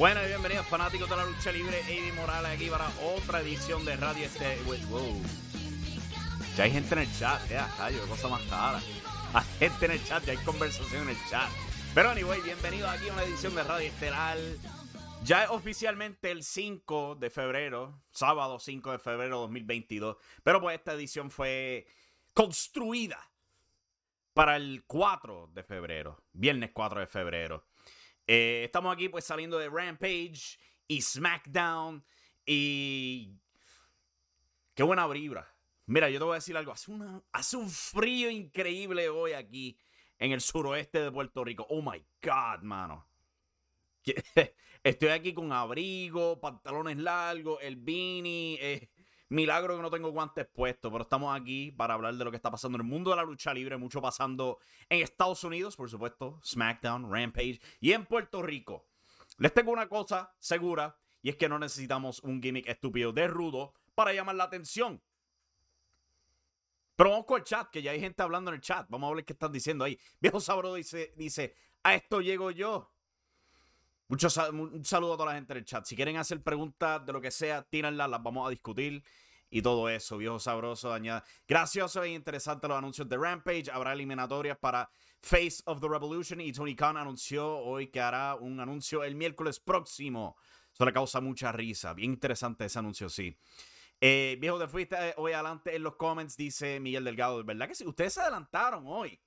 Bueno y bienvenidos fanáticos de la lucha libre, Eddie Morales aquí para otra edición de Radio Este. Ya hay gente en el chat, ya, rayo, cosa más rara. Hay gente en el chat, ya hay conversación en el chat. Pero anyway, bienvenidos aquí a una edición de Radio Estelar. Ya es oficialmente el 5 de febrero, sábado 5 de febrero de 2022. Pero pues esta edición fue construida para el 4 de febrero, viernes 4 de febrero. Eh, estamos aquí pues saliendo de Rampage y SmackDown y... Qué buena vibra. Mira, yo te voy a decir algo. Hace, una, hace un frío increíble hoy aquí en el suroeste de Puerto Rico. Oh my God, mano. Estoy aquí con abrigo, pantalones largos, el beanie. Eh, Milagro que no tengo guantes puestos, pero estamos aquí para hablar de lo que está pasando en el mundo de la lucha libre, mucho pasando en Estados Unidos, por supuesto, SmackDown, Rampage, y en Puerto Rico. Les tengo una cosa segura, y es que no necesitamos un gimmick estúpido de rudo para llamar la atención. Pero vamos con el chat, que ya hay gente hablando en el chat. Vamos a ver qué están diciendo ahí. Viejo Sabro dice, dice, a esto llego yo. Mucho, un saludo a toda la gente en el chat. Si quieren hacer preguntas de lo que sea, tírenlas, las vamos a discutir y todo eso. Viejo sabroso, añada. Gracioso e interesante los anuncios de Rampage. Habrá eliminatorias para Face of the Revolution y Tony Khan anunció hoy que hará un anuncio el miércoles próximo. Eso le causa mucha risa. Bien interesante ese anuncio, sí. Eh, viejo, de fuiste eh, hoy adelante en los comments, dice Miguel Delgado. ¿Verdad que sí? Ustedes se adelantaron hoy.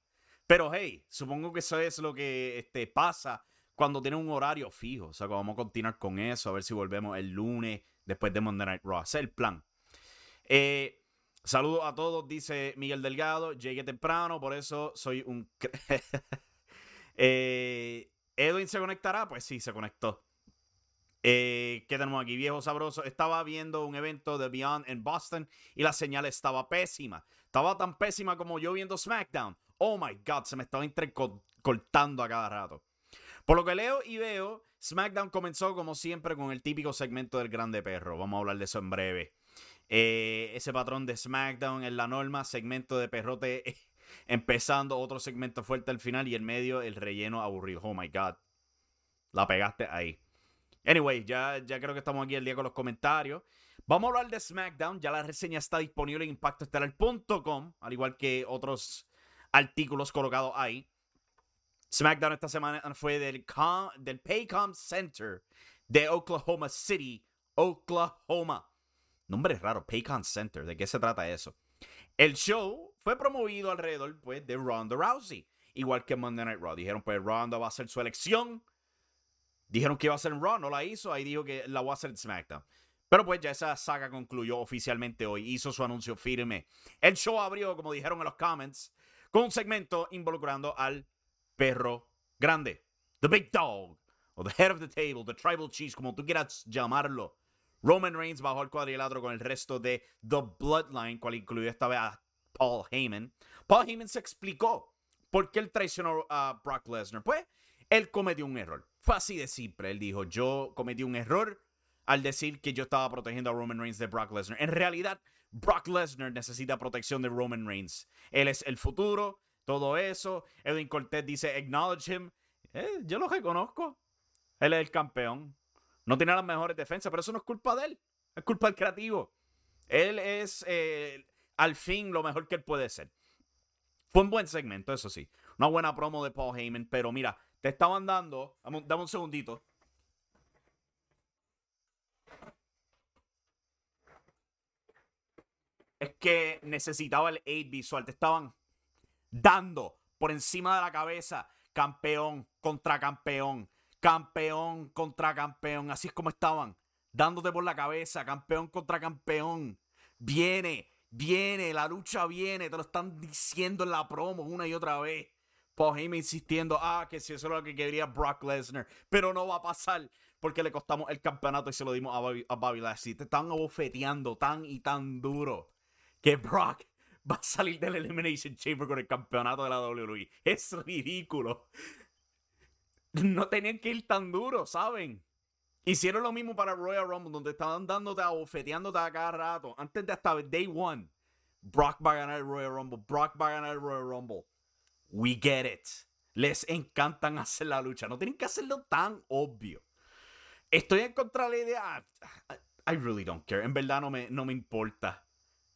Pero hey, supongo que eso es lo que este, pasa cuando tiene un horario fijo. O sea, vamos a continuar con eso, a ver si volvemos el lunes después de Monday Night Raw. Ese es el plan. Eh, saludos a todos, dice Miguel Delgado. Llegué temprano, por eso soy un. eh, ¿Edwin se conectará? Pues sí, se conectó. Eh, ¿Qué tenemos aquí? Viejo sabroso. Estaba viendo un evento de Beyond en Boston y la señal estaba pésima. Estaba tan pésima como yo viendo SmackDown. Oh my God, se me estaba entrecortando a cada rato. Por lo que leo y veo, SmackDown comenzó como siempre con el típico segmento del Grande Perro. Vamos a hablar de eso en breve. Eh, ese patrón de SmackDown en la norma, segmento de perrote empezando, otro segmento fuerte al final y el medio el relleno aburrido. Oh my god. La pegaste ahí. Anyway, ya, ya creo que estamos aquí el día con los comentarios. Vamos a hablar de SmackDown. Ya la reseña está disponible en impactoestelar.com, al igual que otros artículos colocados ahí. SmackDown esta semana fue del, Paycom Center de Oklahoma City, Oklahoma. Nombre raro, Paycom Center. ¿De qué se trata eso? El show fue promovido alrededor pues, de Ronda Rousey. Igual que Monday Night Raw. Dijeron, pues Ronda va a hacer su elección. Dijeron que iba a ser en Raw, no la hizo. Ahí dijo que la va a hacer en SmackDown. Pero pues ya esa saga concluyó oficialmente hoy. Hizo su anuncio firme. El show abrió, como dijeron en los comments, con un segmento involucrando al perro grande. The Big Dog. O The Head of the Table. The Tribal Chief. Como tú quieras llamarlo. Roman Reigns bajó al cuadrilátero con el resto de The Bloodline, cual incluyó esta vez a Paul Heyman. Paul Heyman se explicó por qué él traicionó a Brock Lesnar. Pues él cometió un error. Fue así de simple. Él dijo, yo cometí un error al decir que yo estaba protegiendo a Roman Reigns de Brock Lesnar. En realidad, Brock Lesnar necesita protección de Roman Reigns. Él es el futuro, todo eso. Edwin Cortés dice, acknowledge him. Eh, yo lo reconozco. Él es el campeón. No tiene las mejores defensas, pero eso no es culpa de él. Es culpa del creativo. Él es eh, al fin lo mejor que él puede ser. Fue un buen segmento, eso sí. Una buena promo de Paul Heyman, pero mira, te estaban dando. Dame un segundito. Es que necesitaba el 8 visual. Te estaban dando por encima de la cabeza campeón contra campeón, campeón contra campeón. Así es como estaban, dándote por la cabeza, campeón contra campeón. Viene, viene, la lucha viene, te lo están diciendo en la promo una y otra vez. Paul Heyman insistiendo, ah, que si eso es lo que quería Brock Lesnar, pero no va a pasar porque le costamos el campeonato y se lo dimos a Bobby, a Bobby Lashley. Te están abofeteando tan y tan duro que Brock va a salir del Elimination Chamber con el campeonato de la WWE. Es ridículo. No tenían que ir tan duro, ¿saben? Hicieron lo mismo para Royal Rumble, donde estaban dándote, abofeteándote a cada rato. Antes de hasta Day One. Brock va a ganar el Royal Rumble. Brock va a ganar el Royal Rumble. We get it. Les encantan hacer la lucha. No tienen que hacerlo tan obvio. Estoy en contra de la idea. I really don't care. En verdad no me, no me importa.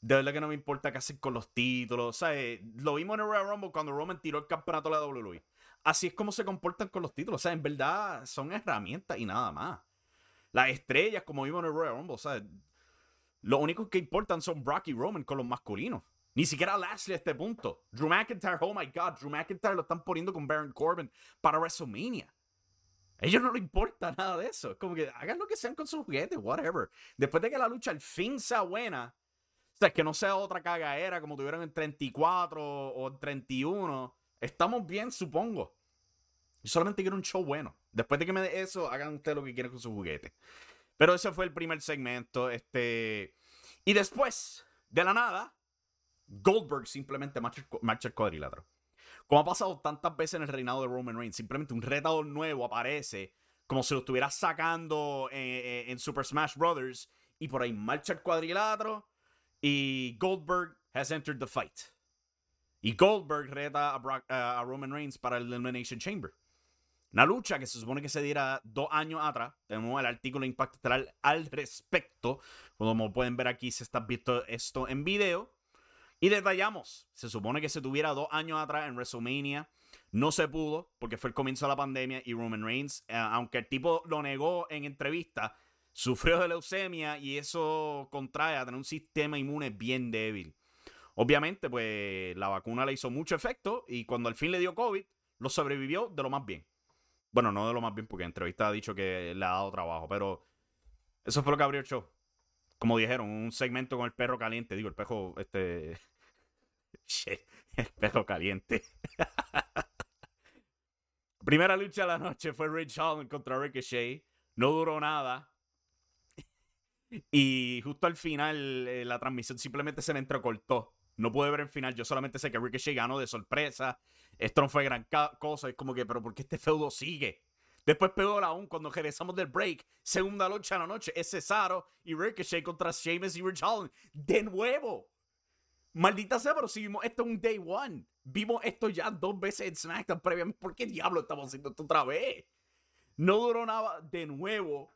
De verdad que no me importa qué hacen con los títulos. ¿sabes? Lo vimos en el Royal Rumble cuando Roman tiró el campeonato de la WWE. Así es como se comportan con los títulos. O sea, en verdad son herramientas y nada más. Las estrellas, como vimos en el Royal Rumble, ¿sabes? Lo único que importan son Brock y Roman con los masculinos. Ni siquiera Lashley a este punto. Drew McIntyre, oh my God, Drew McIntyre lo están poniendo con Baron Corbin para WrestleMania. A ellos no les importa nada de eso. Es como que hagan lo que sean con sus juguetes, whatever. Después de que la lucha al fin sea buena, o que no sea otra cagadera como tuvieron en 34 o en 31. Estamos bien, supongo. Yo solamente quiero un show bueno. Después de que me dé eso, hagan ustedes lo que quieran con su juguete. Pero ese fue el primer segmento. Este. Y después, de la nada, Goldberg simplemente marcha el cuadrilátero. Como ha pasado tantas veces en el reinado de Roman Reigns, simplemente un retador nuevo aparece como si lo estuviera sacando en, en Super Smash Brothers y por ahí marcha el cuadrilátero y Goldberg has entered the fight. Y Goldberg reta a, Roman Reigns para el Elimination Chamber. Una lucha que se supone que se diera dos años atrás. Tenemos el artículo de Impacto Estelar al respecto. Como pueden ver aquí, se está viendo esto en video. Y detallamos. Se supone que se tuviera dos años atrás en WrestleMania. No se pudo porque fue el comienzo de la pandemia y Roman Reigns, eh, aunque el tipo lo negó en entrevista, sufrió de leucemia y eso contrae a tener un sistema inmune bien débil. Obviamente, pues la vacuna le hizo mucho efecto y cuando al fin le dio COVID, lo sobrevivió de lo más bien. Bueno, no de lo más bien porque en entrevista ha dicho que le ha dado trabajo, pero eso fue lo que abrió el show. Como dijeron, un segmento con el perro caliente, digo, el perro, este... el perro caliente. Primera lucha de la noche fue Rich Holland contra Ricochet. No duró nada. Y justo al final eh, la transmisión simplemente se me entrecortó. No pude ver el final. Yo solamente sé que Ricochet ganó de sorpresa. Esto no fue gran cosa. Es como que, pero ¿por qué este feudo sigue? Después peor aún, cuando regresamos del break, segunda lucha de la noche, es Cesaro y Ricochet contra Sheamus y Rich Holland. De nuevo. Maldita sea, pero si vimos esto en un day one. Vimos esto ya dos veces en SmackDown previamente. ¿Por qué diablo estamos haciendo esto otra vez? No duró nada de nuevo.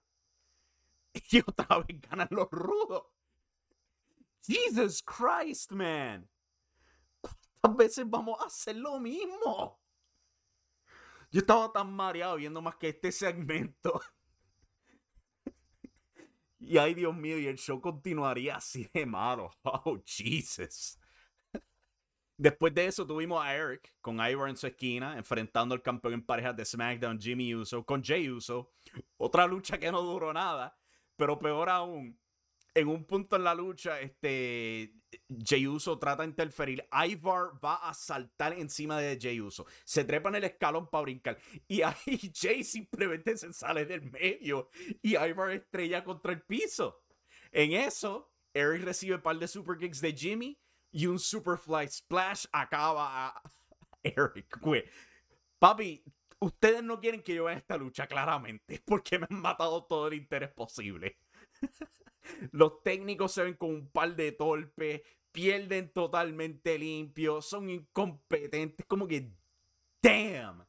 Y otra vez ganan los rudos. Jesus Christ, man. ¿Cuántas veces vamos a hacer lo mismo? Yo estaba tan mareado viendo más que este segmento. Y ay, Dios mío, y el show continuaría así de malo. Oh, Jesus. Después de eso tuvimos a Eric con Ivor en su esquina, enfrentando al campeón en parejas de SmackDown, Jimmy Uso, con Jay Uso. Otra lucha que no duró nada. Pero peor aún, en un punto en la lucha, este, Jey Uso trata de interferir. Ivar va a saltar encima de Jey Uso. Se trepa en el escalón para brincar. Y ahí Jay simplemente se sale del medio. Y Ivar estrella contra el piso. En eso, Eric recibe un par de super kicks de Jimmy. Y un Superfly Splash acaba a Eric, Papi, Ustedes no quieren que yo vea esta lucha, claramente, porque me han matado todo el interés posible. Los técnicos se ven con un par de torpes, pierden totalmente limpios, son incompetentes, como que, damn.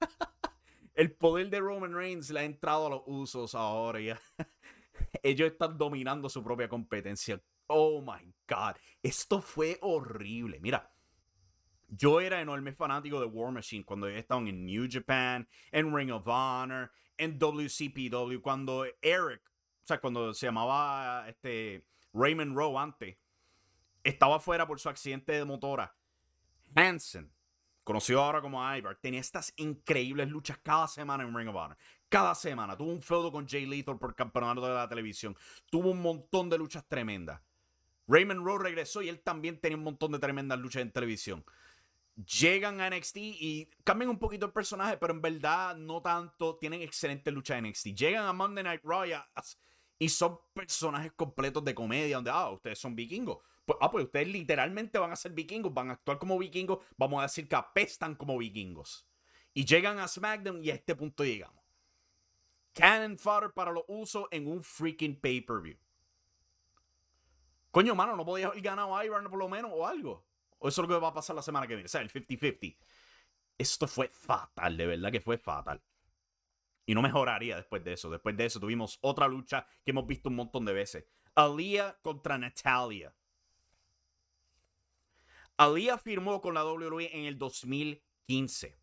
El poder de Roman Reigns le ha entrado a los usos ahora ya. ellos están dominando su propia competencia. Oh my God. Esto fue horrible. Mira, yo era enorme fanático de War Machine cuando estaban en New Japan, en Ring of Honor, en WCPW, cuando Eric, o sea, cuando se llamaba este Raymond Rowe antes, estaba fuera por su accidente de motora. Hansen, conocido ahora como Ivar, tenía estas increíbles luchas cada semana en Ring of Honor. Cada semana. Tuvo un feudo con Jay Lethal por campeonato de la televisión. Tuvo un montón de luchas tremendas. Raymond Rowe regresó y él también tenía un montón de tremendas luchas en televisión. Llegan a NXT y cambian un poquito el personaje, pero en verdad no tanto. Tienen excelentes luchas en NXT. Llegan a Monday Night Raw y son personajes completos de comedia, donde, ah, ustedes son vikingos. Pues, ah, pues ustedes literalmente van a ser vikingos, van a actuar como vikingos, vamos a decir que apestan como vikingos. Y llegan a SmackDown y a este punto llegamos. Cannon fodder para los usos en un freaking pay-per-view. Coño, mano, no podía haber ganado a Iron por lo menos o algo. O eso es lo que va a pasar la semana que viene. O sea, el 50-50. Esto fue fatal, de verdad que fue fatal. Y no mejoraría después de eso. Después de eso tuvimos otra lucha que hemos visto un montón de veces. Aliyah contra Natalia. Aliyah firmó con la WWE en el 2015.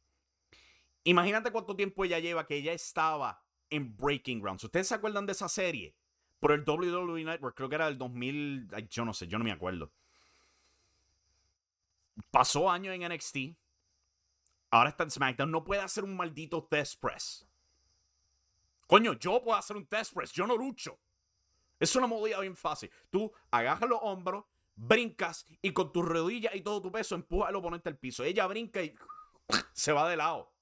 Imagínate cuánto tiempo ella lleva que ella estaba en Breaking Grounds. ¿Ustedes se acuerdan de esa serie? Por el WWE Network, creo que era del 2000, yo no sé, yo no me acuerdo. Pasó años en NXT. Ahora está en SmackDown. No puede hacer un maldito test press. Coño, yo puedo hacer un test press. Yo no lucho. Es una modalidad bien fácil. Tú agarras los hombros, brincas y con tus rodillas y todo tu peso empujas al oponente al piso. Ella brinca y se va de lado.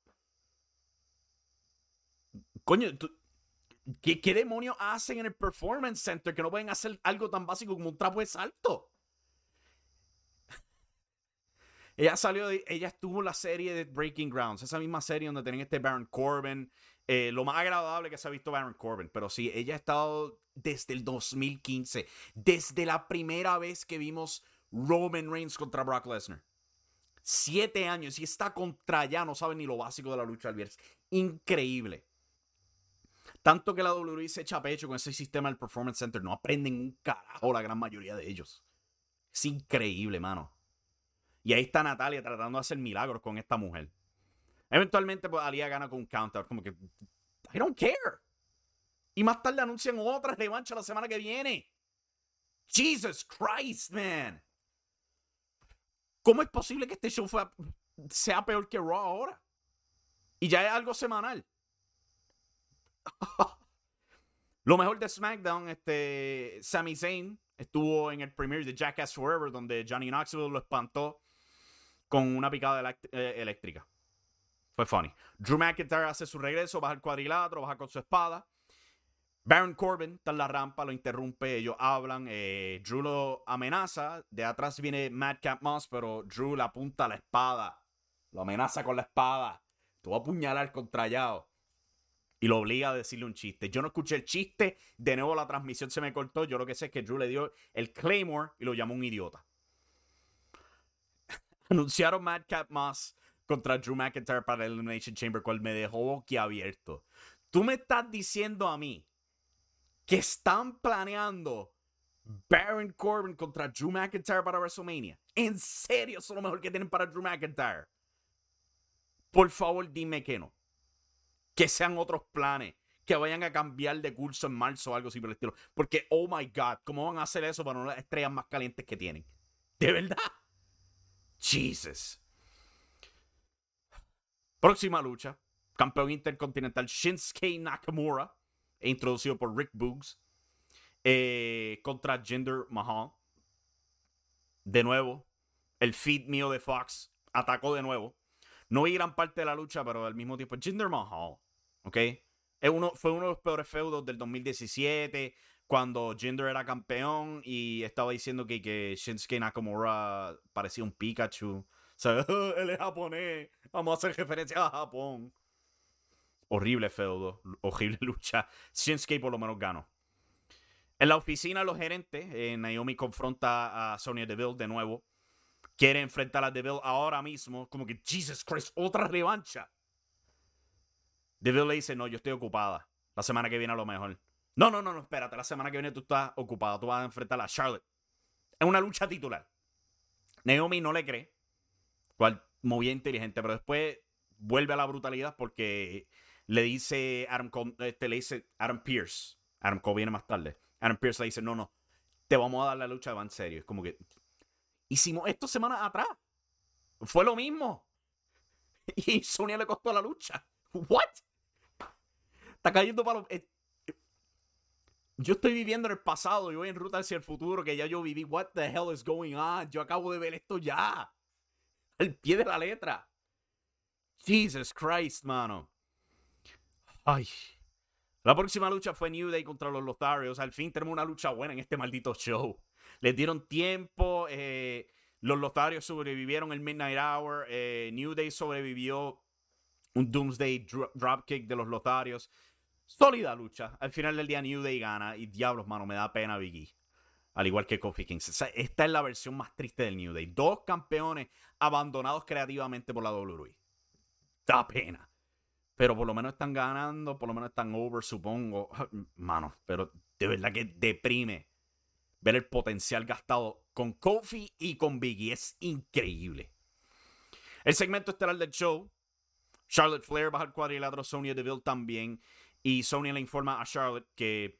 Coño, ¿qué, demonios hacen en el Performance Center que no pueden hacer algo tan básico como un trapo de salto? Ella salió, ella estuvo en la serie de Breaking Grounds, esa misma serie donde tienen este Baron Corbin. Eh, lo más agradable que se ha visto Baron Corbin, pero sí, ella ha estado desde el 2015, desde la primera vez que vimos Roman Reigns contra Brock Lesnar. Siete años y está contra ya, no sabe ni lo básico de la lucha al. Increíble. Tanto que la WWE se echa pecho con ese sistema del Performance Center. No aprenden un carajo la gran mayoría de ellos. Es increíble, mano. Y ahí está Natalia tratando de hacer milagros con esta mujer. Eventualmente, pues Alia gana con un counter. Como que, I don't care. Y más tarde anuncian otra revancha la semana que viene. Jesus Christ, man. ¿Cómo es posible que este show sea peor que Raw ahora? Y ya es algo semanal. Lo mejor de SmackDown, este, Sami Zayn estuvo en el premiere de Jackass Forever, donde Johnny Knoxville lo espantó con una picada eh, eléctrica. Fue funny. Drew McIntyre hace su regreso, baja el cuadrilátero, baja con su espada. Baron Corbin está en la rampa, lo interrumpe, ellos hablan. Eh, Drew lo amenaza. De atrás viene Madcap Moss, pero Drew le apunta la espada. Lo amenaza con la espada. Tú vas a apuñalar contra y lo obliga a decirle un chiste. Yo no escuché el chiste, de nuevo la transmisión se me cortó. Yo lo que sé es que Drew le dio el Claymore y lo llamó un idiota. Anunciaron Madcap Moss contra Drew McIntyre para el Elimination Chamber, cual me dejó abierto. Tú me estás diciendo a mí que están planeando Baron Corbin contra Drew McIntyre para WrestleMania. ¿En serio? Eso es lo mejor que tienen para Drew McIntyre. Por favor, dime que no que sean otros planes, que vayan a cambiar de curso en marzo o algo así por el estilo. Porque, oh my God, ¿cómo van a hacer eso para no las estrellas más calientes que tienen? ¿De verdad? Jesus. Próxima lucha. Campeón intercontinental Shinsuke Nakamura, introducido por Rick Boogs, eh, contra Jinder Mahal. De nuevo, el feed mío de Fox atacó de nuevo. No vi gran parte de la lucha, pero al mismo tiempo, Jinder Mahal, ¿ok? Es uno, fue uno de los peores feudos del 2017, cuando Jinder era campeón y estaba diciendo que, que Shinsuke Nakamura parecía un Pikachu. O sea, él es japonés, vamos a hacer referencia a Japón. Horrible feudo, horrible lucha. Shinsuke por lo menos ganó. En la oficina, los gerentes, eh, Naomi confronta a Sonya Deville de nuevo quiere enfrentar a Deville ahora mismo, como que, Jesus Christ, otra revancha. Deville le dice, no, yo estoy ocupada. La semana que viene a lo mejor. No, no, no, no, espérate. La semana que viene tú estás ocupado. Tú vas a enfrentar a Charlotte. Es una lucha titular. Naomi no le cree. Cual movía inteligente, pero después vuelve a la brutalidad porque le dice Adam, este, le dice Adam Pierce. Adam Cole viene más tarde. Adam Pierce le dice, no, no, te vamos a dar la lucha va en serio. Es como que hicimos esto semanas atrás. Fue lo mismo. Y Sonia le costó la lucha. ¿What? Está cayendo para los... Yo estoy viviendo en el pasado y voy en ruta hacia el futuro que ya yo viví. What the hell is going on? Yo acabo de ver esto ya. Al pie de la letra. Jesus Christ, mano. Ay. La próxima lucha fue New Day contra los Lotharios. Al fin tenemos una lucha buena en este maldito show. Les dieron tiempo. Eh, los Lotharios sobrevivieron el Midnight Hour. Eh, New Day sobrevivió un Doomsday Dropkick de los Lotharios. Sólida lucha. Al final del día New Day gana. Y diablos, mano, me da pena Biggie. Al igual que Kofi Kingston. esta es la versión más triste del New Day. Dos campeones abandonados creativamente por la WWE. Da pena. Pero por lo menos están ganando, por lo menos están over, supongo. Mano, pero de verdad que deprime ver el potencial gastado con Kofi y con Biggie. Es increíble. El segmento estelar del show. Charlotte Flair baja el cuadrilátero, Sonya Deville también. Y Sonya le informa a Charlotte que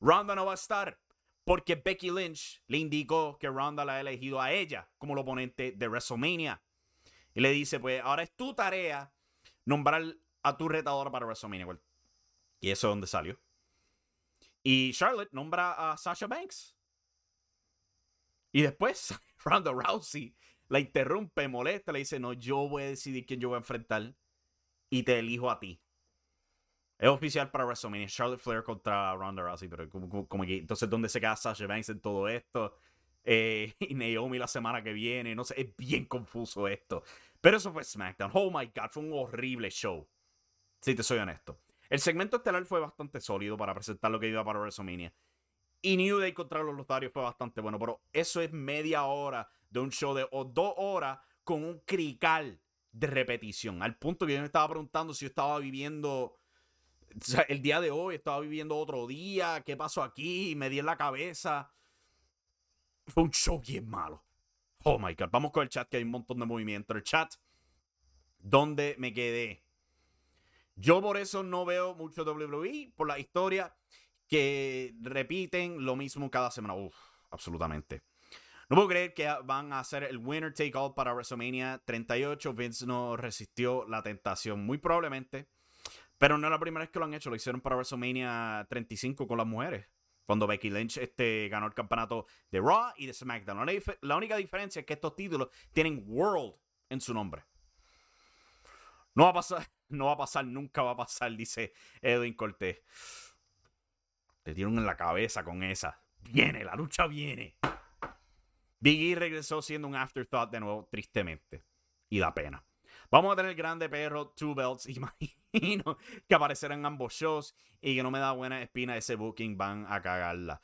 Ronda no va a estar porque Becky Lynch le indicó que Ronda la ha elegido a ella como el oponente de WrestleMania. Y le dice, pues ahora es tu tarea nombrar a tu retadora para WrestleMania. Y eso es donde salió. Y Charlotte nombra a Sasha Banks. Y después Ronda Rousey la interrumpe, molesta, le dice, no, yo voy a decidir quién yo voy a enfrentar y te elijo a ti. Es oficial para WrestleMania. Charlotte Flair contra Ronda Rousey, pero como, que, entonces, ¿dónde se queda Sasha Banks en todo esto? Eh, y Naomi la semana que viene, no sé, es bien confuso esto. Pero eso fue SmackDown. Oh my God, fue un horrible show. Si te soy honesto. El segmento estelar fue bastante sólido para presentar lo que iba para WrestleMania. Y New Day contra los Lotarios fue bastante bueno. Pero eso es media hora de un show de o dos horas con un crical de repetición. Al punto que yo me estaba preguntando si yo estaba viviendo. El día de hoy estaba viviendo otro día. ¿Qué pasó aquí? Me di en la cabeza. Fue un show bien malo. Oh my god. Vamos con el chat que hay un montón de movimiento. El chat. ¿Dónde me quedé? Yo por eso no veo mucho WWE, por la historia que repiten lo mismo cada semana. Uf, absolutamente. No puedo creer que van a hacer el winner take all para WrestleMania 38. Vince no resistió la tentación, muy probablemente. Pero no es la primera vez que lo han hecho. Lo hicieron para WrestleMania 35 con las mujeres. Cuando Becky Lynch este, ganó el campeonato de Raw y de SmackDown. La única diferencia es que estos títulos tienen World en su nombre. No va a pasar, no va a pasar, nunca va a pasar, dice Edwin Cortés. Te dieron en la cabeza con esa. Viene, la lucha viene. Biggie regresó siendo un afterthought de nuevo, tristemente. Y da pena. Vamos a tener grande perro, two belts. Imagino que aparecerán ambos shows y que no me da buena espina ese booking. Van a cagarla.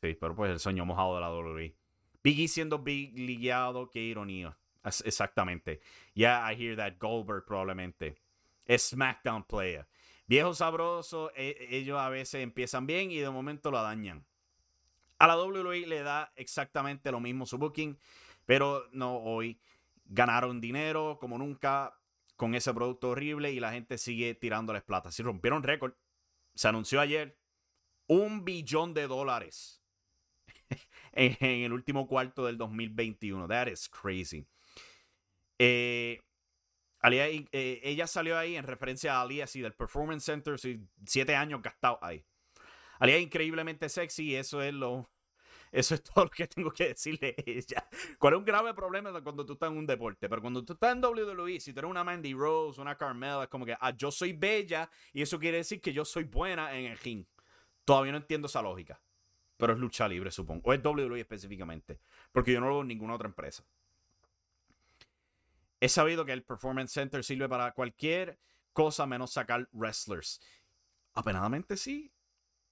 Sí, pero pues el sueño mojado de la WWE. Biggie siendo big ligueado, qué ironía. Exactamente. Yeah, I hear that. Goldberg probablemente. Es SmackDown player. Viejo sabroso, e, ellos a veces empiezan bien y de momento lo dañan. A la WWE le da exactamente lo mismo su booking, pero no hoy. Ganaron dinero como nunca con ese producto horrible y la gente sigue tirándoles plata. Si rompieron récord, se anunció ayer un billón de dólares en el último cuarto del 2021. That is crazy. Eh, eh, ella salió ahí en referencia a Ali, así del Performance Center, siete años gastado ahí. Alía es increíblemente sexy y eso es lo. Eso es todo lo que tengo que decirle a ella. ¿Cuál es un grave problema cuando tú estás en un deporte? Pero cuando tú estás en WWE, si tú eres una Mandy Rose, una Carmela, es como que, ah, yo soy bella y eso quiere decir que yo soy buena en el ring. Todavía no entiendo esa lógica. Pero es lucha libre, supongo. O es WWE específicamente. Porque yo no lo veo en ninguna otra empresa. He sabido que el Performance Center sirve para cualquier cosa menos sacar wrestlers. Apenadamente sí.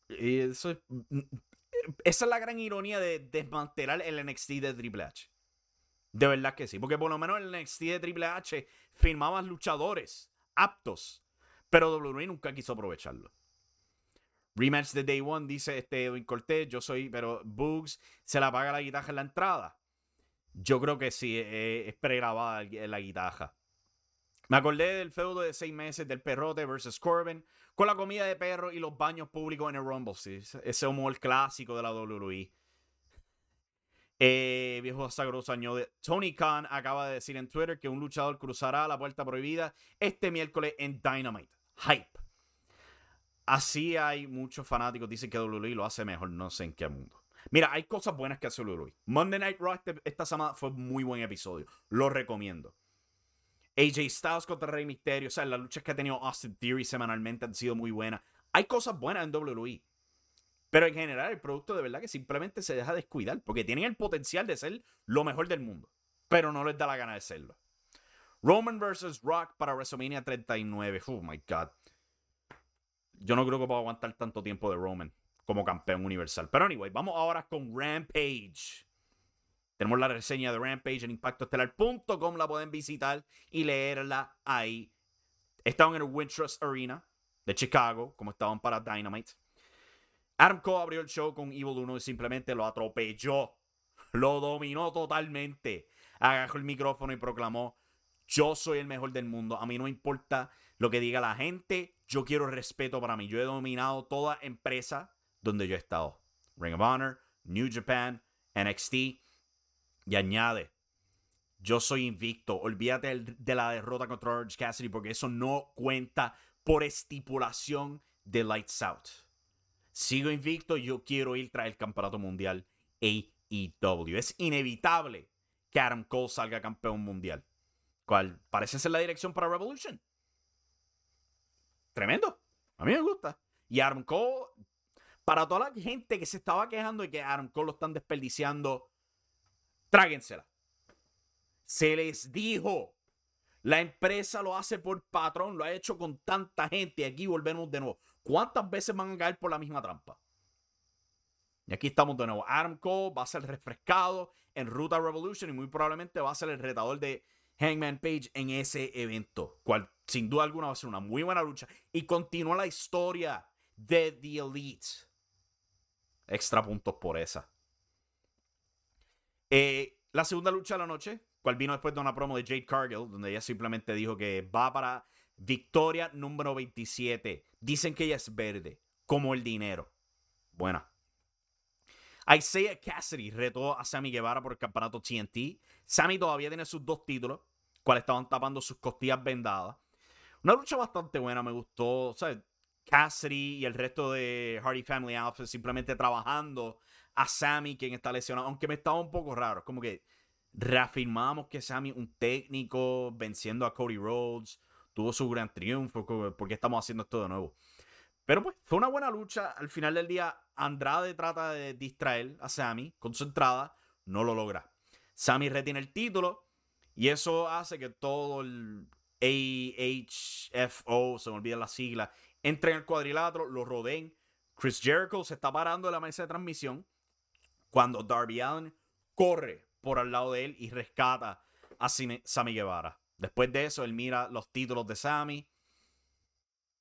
Y eso mm, mm, esa es la gran ironía de desmantelar el NXT de Triple H. De verdad que sí. Porque por lo menos el NXT de Triple H firmaba luchadores aptos. Pero WWE nunca quiso aprovecharlo. Rematch de Day One, dice este Edwin Cortés, yo soy, pero Bugs se la paga la guitarra en la entrada. Yo creo que sí, es, es pregrabada la guitarra. Me acordé del feudo de seis meses del perrote versus Corbin con la comida de perro y los baños públicos en el Rumble. Ese humor clásico de la WWE. Eh, viejo sagroso añade. Tony Khan acaba de decir en Twitter que un luchador cruzará la puerta prohibida este miércoles en Dynamite. Hype. Así hay muchos fanáticos dicen que WWE lo hace mejor, no sé en qué mundo. Mira, hay cosas buenas que hace WWE. Monday Night Raw este, esta semana fue muy buen episodio. Lo recomiendo. AJ Styles contra Rey Mysterio. O sea, las luchas que ha tenido Austin Theory semanalmente han sido muy buenas. Hay cosas buenas en WWE. Pero en general, el producto de verdad que simplemente se deja descuidar. Porque tienen el potencial de ser lo mejor del mundo. Pero no les da la gana de serlo. Roman vs. Rock para WrestleMania 39. Oh my God. Yo no creo que pueda aguantar tanto tiempo de Roman como campeón universal. Pero anyway, vamos ahora con Rampage. Tenemos la reseña de Rampage en impactoestelar.com. La pueden visitar y leerla ahí. Estaban en el Wintrust Arena de Chicago, como estaban para Dynamite. Adam Cole abrió el show con Evil 1 y simplemente lo atropelló. Lo dominó totalmente. Agarró el micrófono y proclamó: Yo soy el mejor del mundo. A mí no importa lo que diga la gente. Yo quiero respeto para mí. Yo he dominado toda empresa donde yo he estado. Ring of Honor, New Japan, NXT. Y añade, yo soy invicto. Olvídate de la derrota contra Orange Cassidy porque eso no cuenta por estipulación de Lights Out. Sigo invicto, yo quiero ir tras el campeonato mundial AEW. Es inevitable que Adam Cole salga campeón mundial. ¿Cuál parece ser la dirección para Revolution. Tremendo. A mí me gusta. Y Adam Cole, para toda la gente que se estaba quejando de que Adam Cole lo están desperdiciando tráguensela. Se les dijo. La empresa lo hace por patrón, lo ha hecho con tanta gente. Y aquí volvemos de nuevo. ¿Cuántas veces van a caer por la misma trampa? Y aquí estamos de nuevo. Adam Cole va a ser refrescado en Ruta Revolution y muy probablemente va a ser el retador de Hangman Page en ese evento. Cual sin duda alguna va a ser una muy buena lucha. Y continúa la historia de The Elite. Extra puntos por esa. Eh, la segunda lucha de la noche, cual vino después de una promo de Jade Cargill, donde ella simplemente dijo que va para victoria número 27. Dicen que ella es verde, como el dinero. Buena. Isaiah Cassidy retó a Sammy Guevara por el campeonato TNT. Sammy todavía tiene sus dos títulos, cuales estaban tapando sus costillas vendadas. Una lucha bastante buena, me gustó. Sea, Cassidy y el resto de Hardy Family Alpha simplemente trabajando a Sammy, quien está lesionado, aunque me estaba un poco raro. Como que reafirmamos que Sammy, un técnico, venciendo a Cody Rhodes, tuvo su gran triunfo, porque estamos haciendo esto de nuevo. Pero pues fue una buena lucha. Al final del día, Andrade trata de distraer a Sammy con su entrada, no lo logra. Sammy retiene el título y eso hace que todo el AHFO, se me olvida la sigla, entre en el cuadrilátero, lo rodeen. Chris Jericho se está parando de la mesa de transmisión cuando Darby Allen corre por al lado de él y rescata a Sammy Guevara. Después de eso, él mira los títulos de Sammy.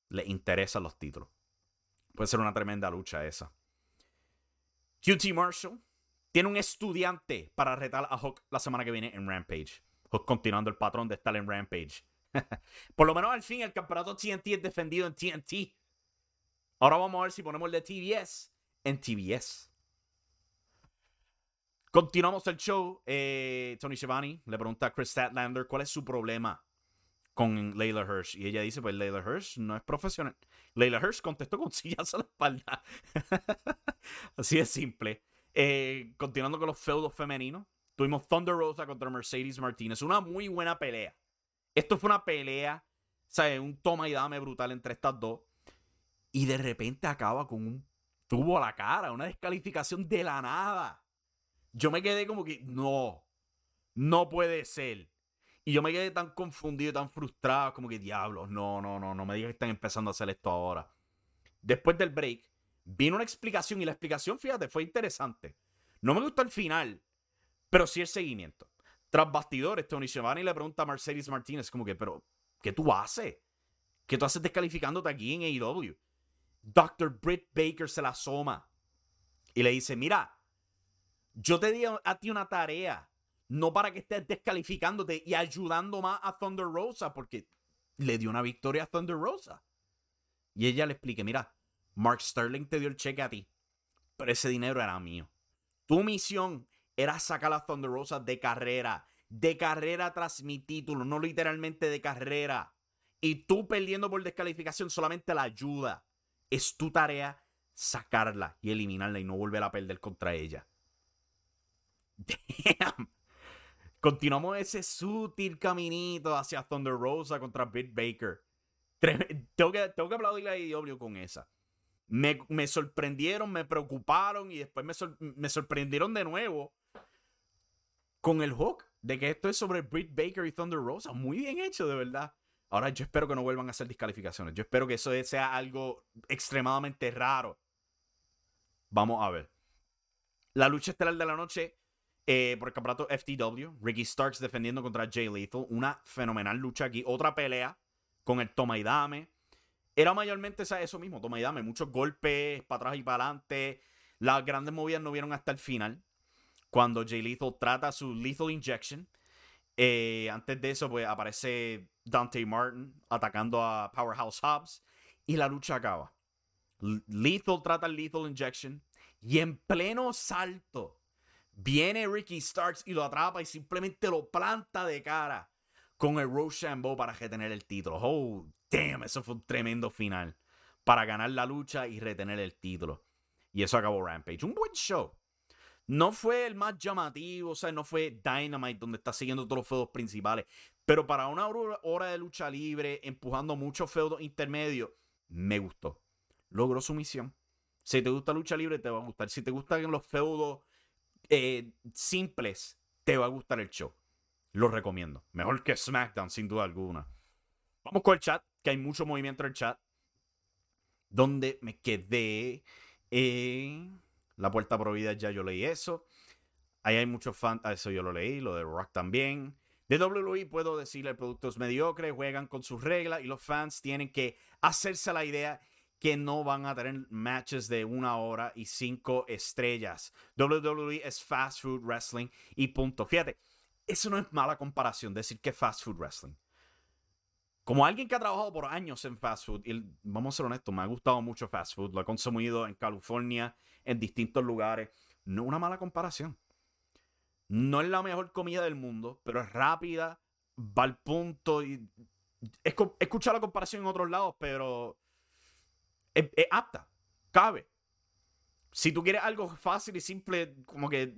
Le interesan los títulos. Puede ser una tremenda lucha esa. QT Marshall tiene un estudiante para retar a Hook la semana que viene en Rampage. Hook continuando el patrón de estar en Rampage. Por lo menos al fin el campeonato TNT es defendido en TNT. Ahora vamos a ver si ponemos de TBS en TBS. Continuamos el show. Eh, Tony Schiavone le pregunta a Chris Statlander cuál es su problema con Layla Hirsch. Y ella dice, pues Layla Hirsch no es profesional. Layla Hirsch contestó con sillas a la espalda. Así es simple. Eh, continuando con los feudos femeninos. Tuvimos Thunder Rosa contra Mercedes Martinez. Una muy buena pelea. Esto fue una pelea, ¿sabes? Un toma y dame brutal entre estas dos. Y de repente acaba con un tubo a la cara, una descalificación de la nada yo me quedé como que, no, no puede ser. Y yo me quedé tan confundido, tan frustrado, como que, diablos, no, no, no, no me digas que están empezando a hacer esto ahora. Después del break, vino una explicación y la explicación, fíjate, fue interesante. No me gustó el final, pero sí el seguimiento. Tras bastidores, Tony Schiavone le pregunta a Mercedes Martínez, como que, pero, ¿qué tú haces? ¿Qué tú haces descalificándote aquí en AEW? Dr. Britt Baker se la asoma y le dice, mira, yo te di a ti una tarea, no para que estés descalificándote y ayudando más a Thunder Rosa, porque le dio una victoria a Thunder Rosa. Y ella le explique, mira, Mark Sterling te dio el cheque a ti, pero ese dinero era mío. Tu misión era sacar a Thunder Rosa de carrera, de carrera tras mi título, no literalmente de carrera. Y tú perdiendo por descalificación solamente la ayuda. Es tu tarea sacarla y eliminarla y no volver a perder contra ella. Damn. Continuamos ese sutil caminito hacia Thunder Rosa contra Britt Baker. Tengo que, tengo que aplaudirle a IW con esa. Me, me, sorprendieron, me preocuparon y después me, me, sorprendieron de nuevo con el hook de que esto es sobre Britt Baker y Thunder Rosa. Muy bien hecho, de verdad. Ahora yo espero que no vuelvan a hacer descalificaciones. Yo espero que eso sea algo extremadamente raro. Vamos a ver. La lucha estelar de la noche eh, por el campeonato FTW. Ricky Starks defendiendo contra Jay Lethal. Una fenomenal lucha aquí. Otra pelea con el toma y dame. Era mayormente eso mismo, toma y dame. Muchos golpes para atrás y para adelante. Las grandes movidas no vieron hasta el final. Cuando Jay Lethal trata su Lethal Injection. Eh, antes de eso, pues aparece Dante Martin atacando a Powerhouse Hobbs. Y la lucha acaba. Lethal trata el Lethal Injection. Y en pleno salto, viene Ricky Starks y lo atrapa y simplemente lo planta de cara con el Rochambeau para retener el título. Oh, damn, eso fue un tremendo final. Para ganar la lucha y retener el título. Y eso acabó Rampage. Un buen show. No fue el más llamativo, o sea, no fue Dynamite donde está siguiendo todos los feudos principales. Pero para una hora de lucha libre, empujando muchos feudos intermedios, me gustó. Logró su misión. Si te gusta lucha libre, te va a gustar. Si te gustan los feudos eh, simples, te va a gustar el show. Lo recomiendo. Mejor que SmackDown, sin duda alguna. Vamos con el chat, que hay mucho movimiento en el chat. Donde me quedé. en la puerta prohibida, ya yo leí eso. Ahí hay muchos fans. Ah, eso yo lo leí. Lo de Rock también. De WWE puedo decirle, productos mediocres, juegan con sus reglas y los fans tienen que hacerse la idea que no van a tener matches de una hora y cinco estrellas. WWE es fast food wrestling y punto. Fíjate, eso no es mala comparación, decir que fast food wrestling. Como alguien que ha trabajado por años en fast food, y vamos a ser honestos, me ha gustado mucho fast food, lo he consumido en California, en distintos lugares. No una mala comparación. No es la mejor comida del mundo, pero es rápida, va al punto y. He escuchado la comparación en otros lados, pero es, apta, cabe. Si tú quieres algo fácil y simple, como que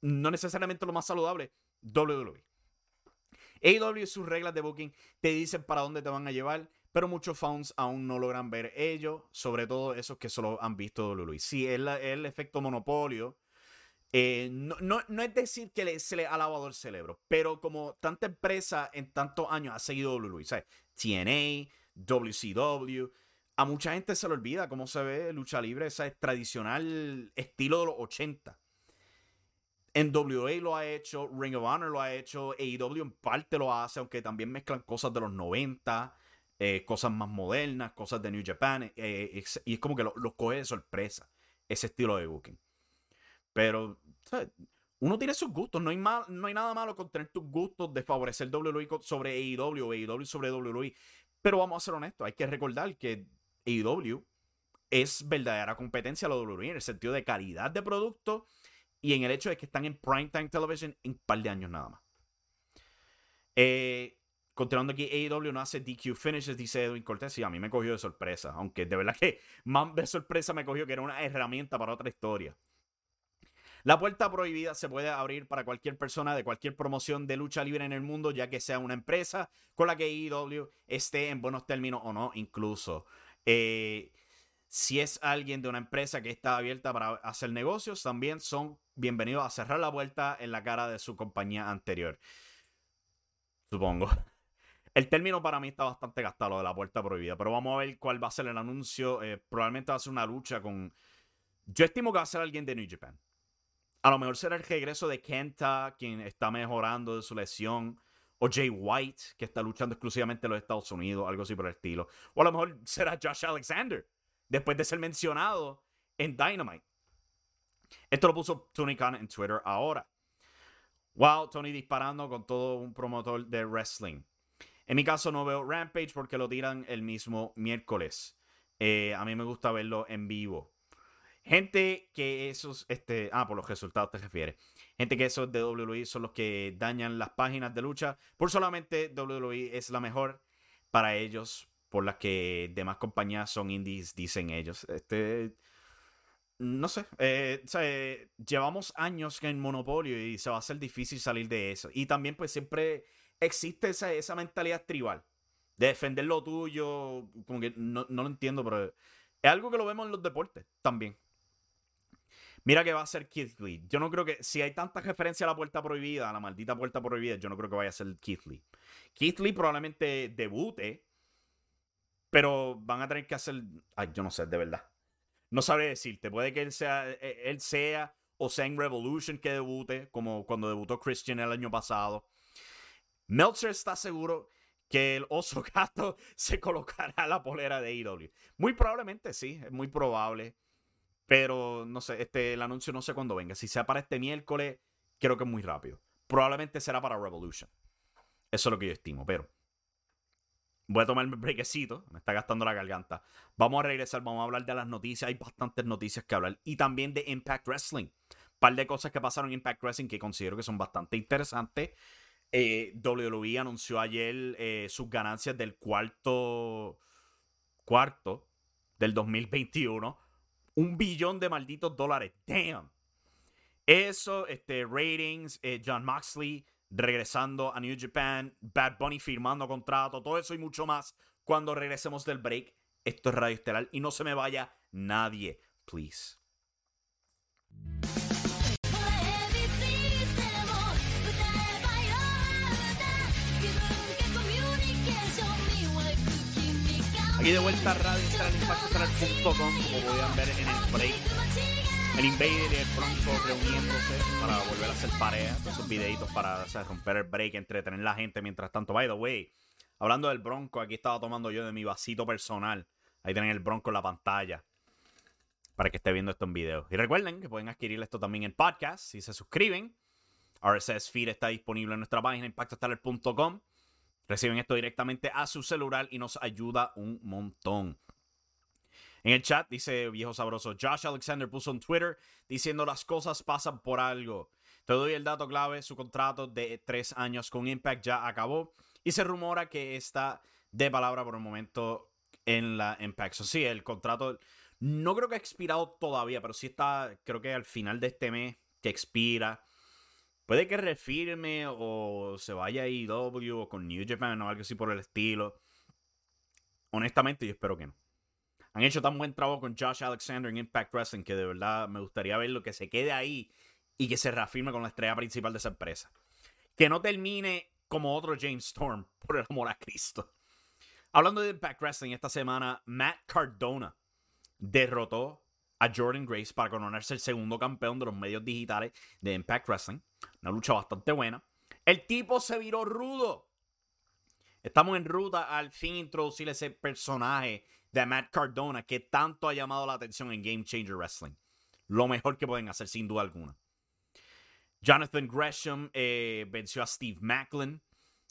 no necesariamente lo más saludable, WWE. AEW y sus reglas de booking te dicen para dónde te van a llevar, pero muchos fans aún no logran ver ello, sobre todo esos que solo han visto WWE. Sí, es, el efecto monopolio. Eh, no, es decir que se le ha lavado el cerebro, pero como tanta empresa en tantos años ha seguido WWE, ¿sabes? TNA, WCW, a mucha gente se le olvida cómo se ve lucha libre, ese tradicional estilo de los 80. En WA lo ha hecho, Ring of Honor lo ha hecho, AEW en parte lo hace, aunque también mezclan cosas de los 90, eh, cosas más modernas, cosas de New Japan, eh, y es como que los lo coge de sorpresa, ese estilo de booking. Pero, uno tiene sus gustos, no hay, mal, no hay nada malo con tener tus gustos de favorecer WWE sobre AEW, AEW sobre WWE, pero vamos a ser honestos, hay que recordar que AEW es verdadera competencia a la WWE en el sentido de calidad de producto y en el hecho de que están en primetime television en un par de años nada más. Eh, continuando aquí, AEW no hace DQ finishes, dice Edwin Cortés. Y a mí me cogió de sorpresa. Aunque de verdad que más de sorpresa me cogió que era una herramienta para otra historia. La puerta prohibida se puede abrir para cualquier persona de cualquier promoción de lucha libre en el mundo, ya que sea una empresa con la que AEW esté en buenos términos o no, incluso. Eh, si es alguien de una empresa que está abierta para hacer negocios, también son bienvenidos a cerrar la puerta en la cara de su compañía anterior. Supongo. El término para mí está bastante gastado, de la puerta prohibida, pero vamos a ver cuál va a ser el anuncio. Eh, probablemente va a ser una lucha con... Yo estimo que va a ser alguien de New Japan. A lo mejor será el regreso de Kenta, quien está mejorando de su lesión o Jay White, que está luchando exclusivamente en los Estados Unidos, algo así por el estilo. O a lo mejor será Josh Alexander, después de ser mencionado en Dynamite. Esto lo puso Tony Khan en Twitter ahora. Wow, Tony disparando con todo un promotor de wrestling. En mi caso no veo Rampage porque lo tiran el mismo miércoles. Eh, a mí me gusta verlo en vivo. Gente que esos, este, ah, por los resultados te refieres. Gente que esos de WWE son los que dañan las páginas de lucha. Por solamente WWE es la mejor para ellos, por las que demás compañías son indies, dicen ellos. Este, no sé, eh, llevamos años en monopolio y se va a hacer difícil salir de eso. Y también pues siempre existe esa, esa mentalidad tribal de defender lo tuyo, como que no, no lo entiendo, pero es algo que lo vemos en los deportes también. Mira que va a ser Keith Lee. Yo no creo que, si hay tanta referencia a la puerta prohibida, a la maldita puerta prohibida, yo no creo que vaya a ser Keith Lee. Keith Lee probablemente debute, pero van a tener que hacer, ay, yo no sé, de verdad. No sabré decirte, puede que él sea, e, él sea o sea en Revolution que debute, como cuando debutó Christian el año pasado. Meltzer está seguro que el oso gato se colocará la polera de AEW. Muy probablemente sí, es muy probable. Pero no sé, este, el anuncio no sé cuándo venga. Si sea para este miércoles, creo que es muy rápido. Probablemente será para Revolution. Eso es lo que yo estimo, pero. Voy a tomarme el brequecito, me está gastando la garganta. Vamos a regresar, vamos a hablar de las noticias. Hay bastantes noticias que hablar. Y también de Impact Wrestling. Un par de cosas que pasaron en Impact Wrestling que considero que son bastante interesantes. Eh, WWE anunció ayer eh, sus ganancias del cuarto cuarto del 2021 un billón de malditos dólares. Damn. Eso, este, ratings, eh, John Moxley regresando a New Japan, Bad Bunny firmando contrato, todo eso y mucho más cuando regresemos del break. Esto es Radio Estelar y no se me vaya nadie, please. Aquí de vuelta a Radio como podían ver en el break. El Invader y el Bronco reuniéndose para volver a hacer pareja. Esos videitos para romper el break, entretener la gente mientras tanto. By the way, hablando del Bronco, aquí estaba tomando yo de mi vasito personal. Ahí tienen el Bronco en la pantalla. Para que esté viendo esto en video. Y recuerden que pueden adquirir esto también en podcast si se suscriben. RSS Feed está disponible en nuestra página impactostellar.com. Reciben esto directamente a su celular y nos ayuda un montón. En el chat dice viejo sabroso, Josh Alexander puso en Twitter diciendo las cosas pasan por algo. Te doy el dato clave, su contrato de tres años con Impact ya acabó y se rumora que está de palabra por el momento en la Impact. So, sí, el contrato no creo que ha expirado todavía, pero sí está, creo que al final de este mes que expira. Puede que refirme o se vaya a IW o con New Japan o algo así por el estilo. Honestamente, yo espero que no. Han hecho tan buen trabajo con Josh Alexander en Impact Wrestling que de verdad me gustaría verlo que se quede ahí y que se reafirme con la estrella principal de esa empresa. Que no termine como otro James Storm, por el amor a Cristo. Hablando de Impact Wrestling, esta semana Matt Cardona derrotó a Jordan Grace para coronarse el segundo campeón de los medios digitales de Impact Wrestling. Una lucha bastante buena. El tipo se viró rudo. Estamos en ruta al fin introducir ese personaje de Matt Cardona que tanto ha llamado la atención en Game Changer Wrestling. Lo mejor que pueden hacer, sin duda alguna. Jonathan Gresham eh, venció a Steve Macklin.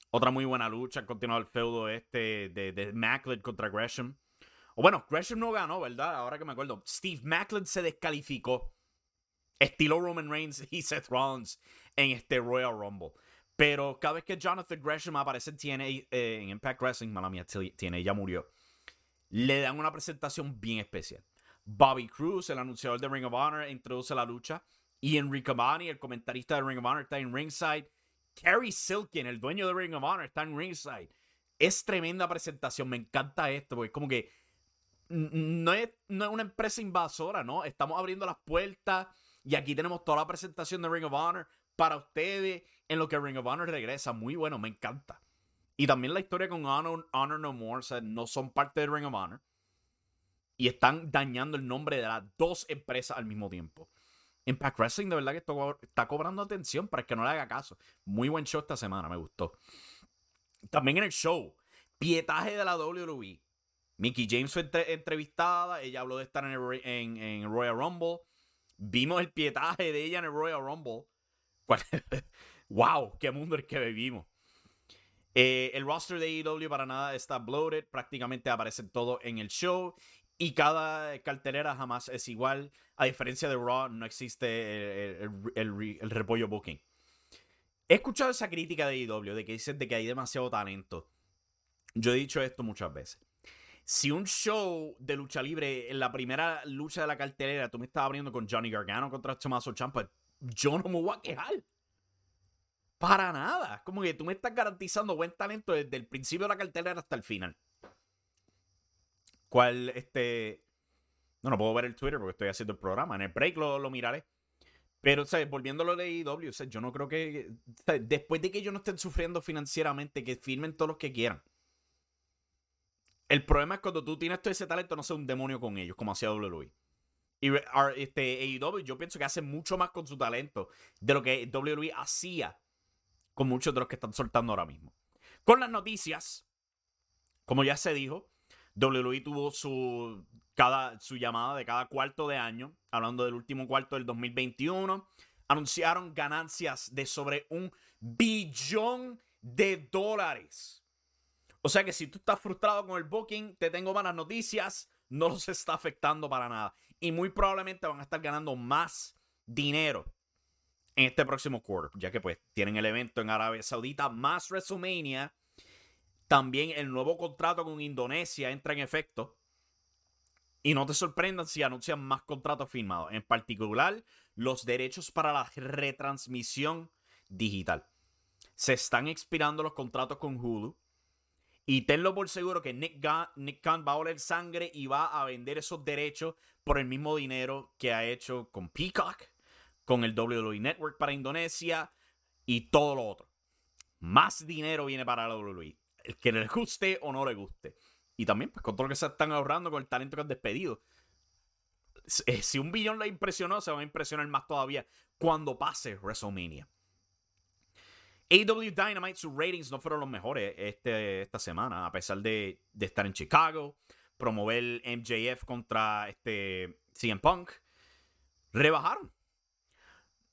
Otra muy buena lucha. Continuó el feudo este de, de Macklin contra Gresham. O bueno, Gresham no ganó, ¿verdad? Ahora que me acuerdo. Steve Macklin se descalificó. Estilo Roman Reigns y Seth Rollins en este Royal Rumble. Pero cada vez que Jonathan Gresham aparece en, eh, en Impact Wrestling, mala mía, tiene, ya murió. Le dan una presentación bien especial. Bobby Cruz, el anunciador de Ring of Honor, introduce la lucha. Y Enrique Bani, el comentarista de Ring of Honor, está en ringside. Kerry Silkin, el dueño de Ring of Honor, está en ringside. Es tremenda presentación. Me encanta esto, porque es como que no es, no es una empresa invasora, ¿no? Estamos abriendo las puertas y aquí tenemos toda la presentación de Ring of Honor para ustedes en lo que Ring of Honor regresa. Muy bueno, me encanta. Y también la historia con Honor, Honor No More, o sea, no son parte de Ring of Honor. Y están dañando el nombre de las dos empresas al mismo tiempo. Impact Wrestling de verdad que está cobrando atención para que no le haga caso. Muy buen show esta semana, me gustó. También en el show, pietaje de la WWE Mickey James fue entrevistada, ella habló de estar en, el, Royal Rumble. Vimos el pietaje de ella en el Royal Rumble. ¡Wow! ¡Qué mundo el que vivimos! Eh, el roster de AEW para nada está bloated, prácticamente aparece todo en el show y cada cartelera jamás es igual. A diferencia de Raw, no existe el, repollo booking. He escuchado esa crítica de AEW de que dicen de que hay demasiado talento. Yo he dicho esto muchas veces. Si un show de lucha libre en la primera lucha de la cartelera tú me estás abriendo con Johnny Gargano contra Tommaso Ciampa, yo no me voy a quejar. Para nada. Como que tú me estás garantizando buen talento desde el principio de la cartelera hasta el final. ¿Cuál, este... No, no puedo ver el Twitter porque estoy haciendo el programa. En el break lo, miraré. Pero, ¿sabes? Volviendo lo de IW, e yo no creo que... Después de que ellos no estén sufriendo financieramente, que firmen todos los que quieran. El problema es cuando tú tienes todo ese talento, no sé, un demonio con ellos, como hacía WWE. Y este, AEW, yo pienso que hace mucho más con su talento de lo que WWE hacía con muchos de los que están soltando ahora mismo. Con las noticias, como ya se dijo, WWE tuvo su, cada, su llamada de cada cuarto de año, hablando del último cuarto del 2021. Anunciaron ganancias de sobre un billón de dólares. O sea que si tú estás frustrado con el booking, te tengo malas noticias, no los está afectando para nada. Y muy probablemente van a estar ganando más dinero en este próximo quarter, ya que pues tienen el evento en Arabia Saudita más WrestleMania. También el nuevo contrato con Indonesia entra en efecto. Y no te sorprendan si anuncian más contratos firmados, en particular los derechos para la retransmisión digital. Se están expirando los contratos con Hulu. Y tenlo por seguro que Nick, Nick Khan va a oler sangre y va a vender esos derechos por el mismo dinero que ha hecho con Peacock con el WWE Network para Indonesia y todo lo otro. Más dinero viene para la WWE. El que le guste o no le guste. Y también, pues, con todo lo que se están ahorrando con el talento que han despedido. Eh, si un billón le impresionó, se va a impresionar más todavía cuando pase WrestleMania. AW Dynamite, sus ratings no fueron los mejores este, esta semana, a pesar de, de estar en Chicago, promover MJF contra este CM Punk. Rebajaron.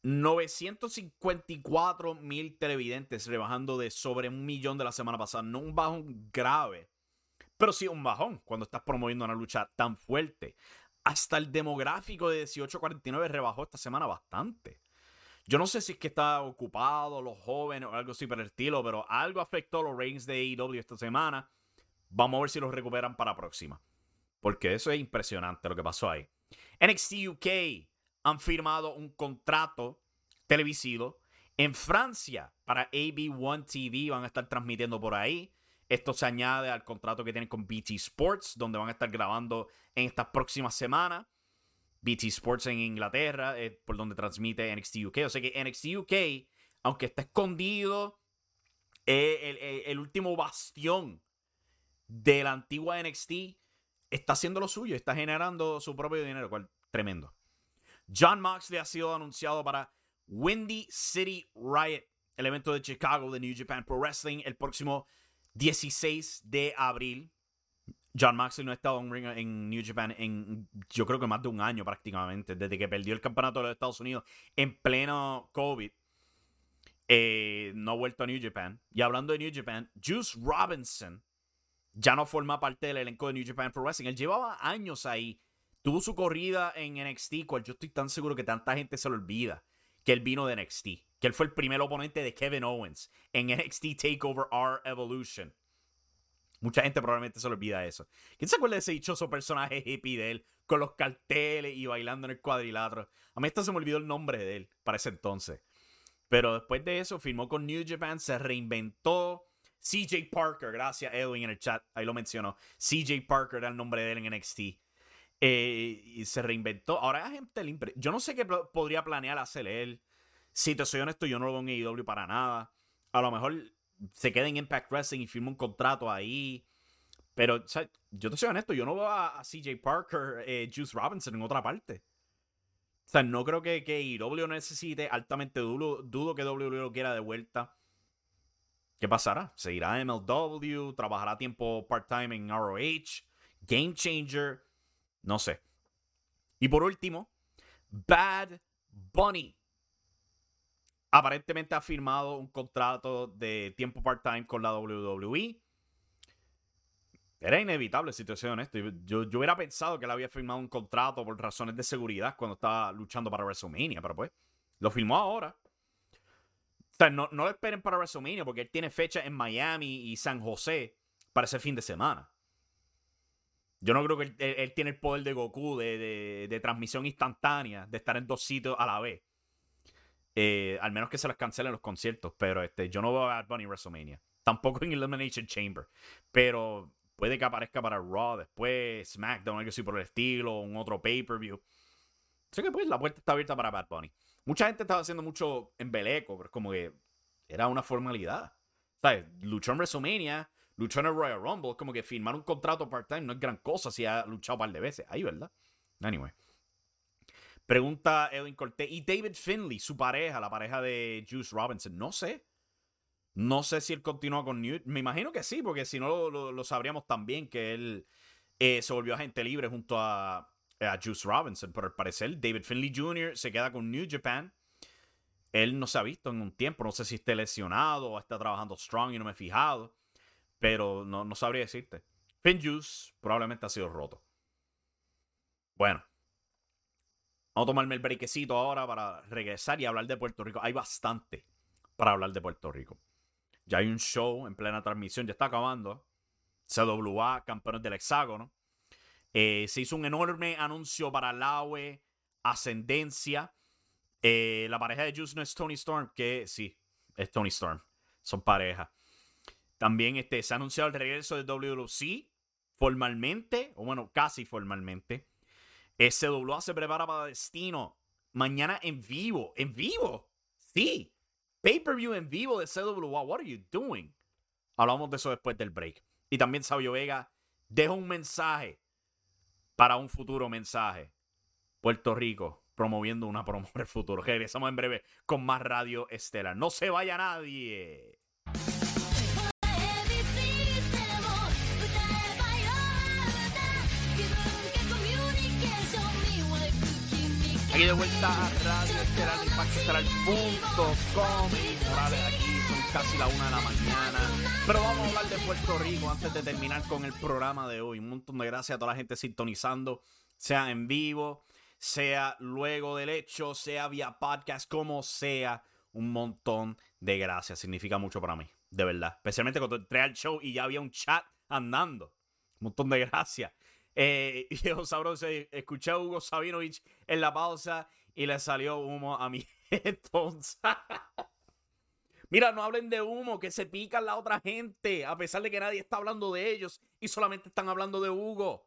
954 mil televidentes, rebajando de sobre un millón de la semana pasada. No un bajón grave, pero sí un bajón cuando estás promoviendo una lucha tan fuerte. Hasta el demográfico de 1849 rebajó esta semana bastante. Yo no sé si es que está ocupado, los jóvenes o algo así por el estilo, pero algo afectó los ratings de AEW esta semana. Vamos a ver si los recuperan para la próxima. Porque eso es impresionante lo que pasó ahí. NXT UK han firmado un contrato televisivo en Francia para AB1 TV. Van a estar transmitiendo por ahí. Esto se añade al contrato que tienen con BT Sports, donde van a estar grabando en estas próximas semanas. BT Sports en Inglaterra, por donde transmite NXT UK. O sea que NXT UK, aunque está escondido, es el, último bastión de la antigua NXT, está haciendo lo suyo, está generando su propio dinero, cual tremendo. John Moxley ha sido anunciado para Windy City Riot, el evento de Chicago de New Japan Pro Wrestling, el próximo 16 de abril. John Moxley no ha estado en, New Japan en yo creo que más de un año prácticamente, desde que perdió el campeonato de los Estados Unidos en pleno COVID. Eh, no ha vuelto a New Japan. Y hablando de New Japan, Juice Robinson ya no forma parte del elenco de New Japan Pro Wrestling. Él llevaba años ahí Tuvo su corrida en NXT, cual yo estoy tan seguro que tanta gente se lo olvida, que él vino de NXT, que él fue el primer oponente de Kevin Owens en NXT Takeover R Evolution. Mucha gente probablemente se le olvida eso. ¿Quién se acuerda de ese dichoso personaje hippie de él con los carteles y bailando en el cuadrilátero? A mí hasta se me olvidó el nombre de él para ese entonces. Pero después de eso firmó con New Japan, se reinventó. CJ Parker, gracias Edwin en el chat, ahí lo mencionó. CJ Parker era el nombre de él en NXT. Eh, y se reinventó. Ahora hay gente limpia. Yo no sé qué podría planear hacer él. Si te soy honesto, yo no lo veo en AEW para nada. A lo mejor se queda en Impact Wrestling y firma un contrato ahí. Pero yo te soy honesto, yo no veo a, CJ Parker, eh, Juice Robinson en otra parte. O sea, no creo que, que AEW necesite. Altamente dudo, dudo que WWE lo quiera de vuelta. ¿Qué pasará? ¿Seguirá en MLW? ¿Trabajará tiempo part-time en ROH? Game Changer, no sé. Y por último, Bad Bunny. Aparentemente ha firmado un contrato de tiempo part-time con la WWE. Era inevitable, si te soy. Yo, yo hubiera pensado que él había firmado un contrato por razones de seguridad cuando estaba luchando para WrestleMania, pero pues lo firmó ahora. O sea, no, no lo esperen para WrestleMania porque él tiene fecha en Miami y San José para ese fin de semana. Yo no creo que él, tiene el poder de Goku de, transmisión instantánea, de estar en dos sitios a la vez. Eh, al menos que se les cancelen los conciertos. Pero este, yo no veo a Bad Bunny WrestleMania. Tampoco en Elimination Chamber. Pero puede que aparezca para Raw después, SmackDown, algo así por el estilo, un otro pay-per-view. Así que pues la puerta está abierta para Bad Bunny. Mucha gente estaba haciendo mucho embeleco, pero es como que era una formalidad. ¿Sabes? Luchó en WrestleMania, luchó en el Royal Rumble. Como que firmar un contrato part-time no es gran cosa si ha luchado un par de veces. Ahí, ¿verdad? Anyway. Pregunta Edwin Cortés. ¿Y David Finley, su pareja, la pareja de Juice Robinson? No sé. No sé si él continúa con Newt. Me imagino que sí, porque si no lo, sabríamos también que él eh, se volvió agente libre junto a, a Juice Robinson. Pero al parecer, David Finley Jr. se queda con New Japan. Él no se ha visto en un tiempo. No sé si esté lesionado o está trabajando strong y no me he fijado. Pero no, no sabría decirte. Finn Juice probablemente ha sido roto. Bueno. Vamos tomarme el brequecito ahora para regresar y hablar de Puerto Rico. Hay bastante para hablar de Puerto Rico. Ya hay un show en plena transmisión, ya está acabando. CWA, campeones del hexágono. Eh, se hizo un enorme anuncio para Laue, Ascendencia. Eh, la pareja de Juice no es Tony Storm, que sí, es Tony Storm. Son pareja. También este, se ha anunciado el regreso de WWC formalmente, o bueno, casi formalmente. CWA se prepara para Destino. Mañana en vivo. ¿En vivo? Sí. Pay-per-view en vivo de CWA. What are you doing? Hablamos de eso después del break. Y también Sabio Vega deja un mensaje para un futuro mensaje. Puerto Rico promoviendo una promo el futuro. Regresamos en breve con más Radio Estela. No se vaya nadie. Aquí de vuelta a Radio Estelar, impactoestelar.com. Morales, aquí son casi la una de la mañana. Pero vamos a hablar de Puerto Rico antes de terminar con el programa de hoy. Un montón de gracias a toda la gente sintonizando, sea en vivo, sea luego del hecho, sea vía podcast, como sea. Un montón de gracias. Significa mucho para mí, de verdad. Especialmente cuando entré al show y ya había un chat andando. Un montón de gracias. Eh, viejo sabroso, escuché a Hugo Sabinovich en la pausa y le salió humo a mi entonces. Mira, no hablen de humo, que se pican la otra gente, a pesar de que nadie está hablando de ellos y solamente están hablando de Hugo.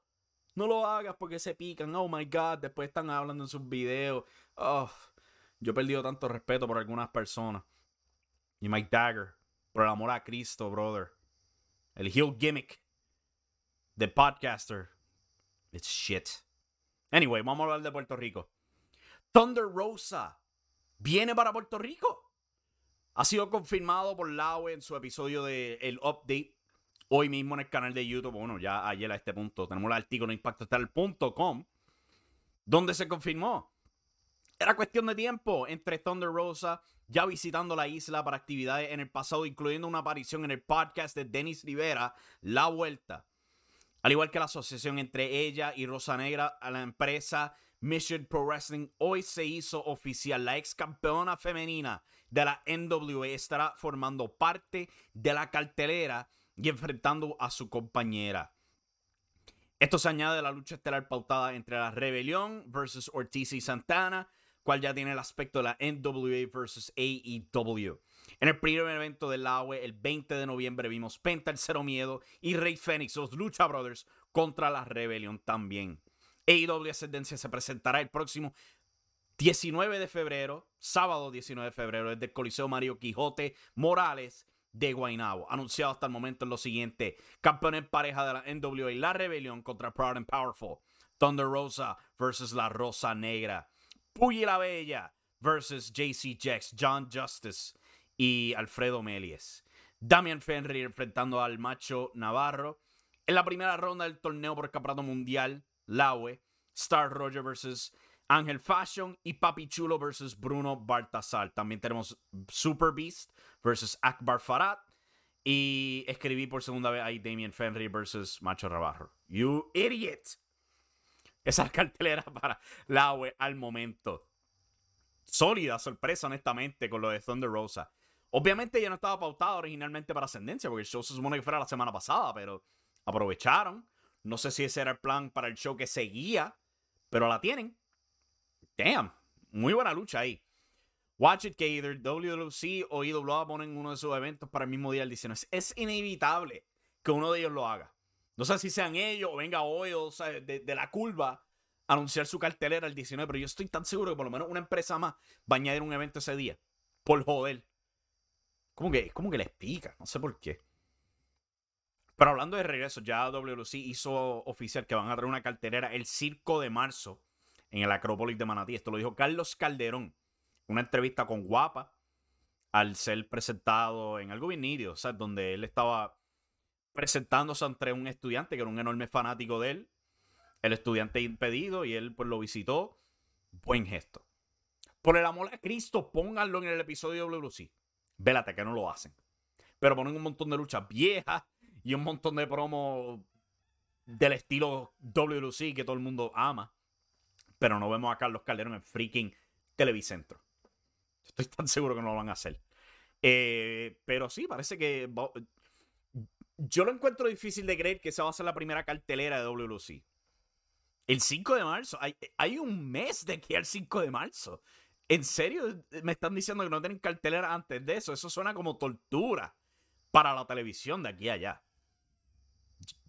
No lo hagas porque se pican. Oh my God, después están hablando en sus videos. Oh, yo he perdido tanto respeto por algunas personas. Y Mike Dagger, por el amor a Cristo, brother. El heel gimmick de podcaster It's shit. Anyway, vamos a hablar de Puerto Rico. Thunder Rosa viene para Puerto Rico. Ha sido confirmado por Laue en su episodio de El Update. Hoy mismo en el canal de YouTube. Bueno, ya ayer a este punto tenemos el artículo en impactostal.com donde se confirmó. Era cuestión de tiempo entre Thunder Rosa ya visitando la isla para actividades en el pasado, incluyendo una aparición en el podcast de Denis Rivera, La Vuelta. Al igual que la asociación entre ella y Rosa Negra a la empresa Mission Pro Wrestling, hoy se hizo oficial. La ex campeona femenina de la NWA estará formando parte de la cartelera y enfrentando a su compañera. Esto se añade a la lucha estelar pautada entre la Rebelión versus Ortiz y Santana, cual ya tiene el aspecto de la NWA versus AEW. En el primer evento del AWE, el 20 de noviembre, vimos Penta, el Cero Miedo y Rey Fénix, los Lucha Brothers, contra la Rebelión también. AEW Ascendencia se presentará el próximo 19 de febrero, sábado 19 de febrero, desde el Coliseo Mario Quijote Morales de Guaynabo. Anunciado hasta el momento en lo siguiente: campeón en pareja de la NWA, la Rebelión contra Proud and Powerful. Thunder Rosa versus la Rosa Negra. Puyi la Bella versus JC Jax, John Justice y Alfredo Melies. Damian Fenrir enfrentando al macho Navarro En la primera ronda del torneo por el campeonato mundial, Laue, Star Roger versus Ángel Fashion y Papi Chulo versus Bruno Baltasar. También tenemos Super Beast versus Akbar Farad. Y escribí por segunda vez ahí Damien Fenry versus Macho Rabarro. You idiot. Esa cartelera para la al momento. Sólida sorpresa, honestamente, con lo de Thunder Rosa. Obviamente ya no estaba pautado originalmente para Ascendencia, porque el show se supone que fuera la semana pasada, pero aprovecharon. No sé si ese era el plan para el show que seguía, pero la tienen. Damn, muy buena lucha ahí. Watch it que either WWC o IWA ponen uno de sus eventos para el mismo día del 19. Es inevitable que uno de ellos lo haga. No sé si sean ellos o venga hoy o sea, de, la curva a anunciar su cartelera el 19, pero yo estoy tan seguro que por lo menos una empresa más va a añadir un evento ese día. Por joder. Como que, como que les pica, no sé por qué. Pero hablando de regreso, ya WWC hizo oficial que van a traer una cartelera el 5 de marzo en el Acrópolis de Manatí. Esto lo dijo Carlos Calderón una entrevista con Guapa al ser presentado en algo bien nítido, o sea, donde él estaba presentándose entre un estudiante que era un enorme fanático de él, el estudiante impedido, y él pues lo visitó. Buen gesto. Por el amor a Cristo, pónganlo en el episodio de WC. Vélate que no lo hacen. Pero ponen un montón de luchas viejas y un montón de promos del estilo WC que todo el mundo ama. Pero no vemos a Carlos Calderón en freaking Televicentro. Estoy tan seguro que no lo van a hacer. Eh, pero sí, parece que. Yo lo encuentro difícil de creer que esa va a ser la primera cartelera de WLC. El 5 de marzo. Hay, un mes de aquí al 5 de marzo. ¿En serio me están diciendo que no tienen cartelera antes de eso? Eso suena como tortura para la televisión de aquí a allá.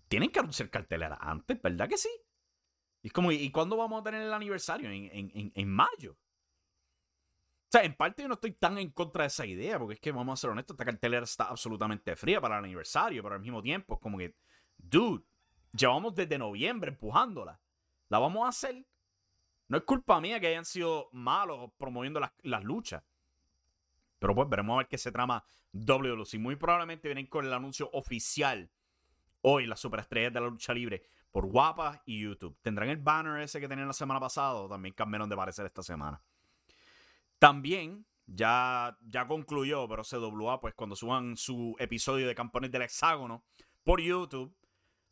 Tienen que anunciar cartelera antes, ¿verdad que sí? Y es como, ¿y cuándo vamos a tener el aniversario? En, en, en mayo. O sea, en parte yo no estoy tan en contra de esa idea, porque es que, vamos a ser honestos, esta cartelera está absolutamente fría para el aniversario, pero al mismo tiempo es como que, dude, llevamos desde noviembre empujándola. ¿La vamos a hacer? No es culpa mía que hayan sido malos promoviendo las, luchas. Pero pues veremos a ver qué se trama WLC. Muy probablemente vienen con el anuncio oficial hoy, las superestrellas de la lucha libre, por Guapa y YouTube. ¿Tendrán el banner ese que tenían la semana pasada o también cambiaron de parecer esta semana? También ya, ya concluyó, pero CWA, pues cuando suban su episodio de Campeones del Hexágono por YouTube,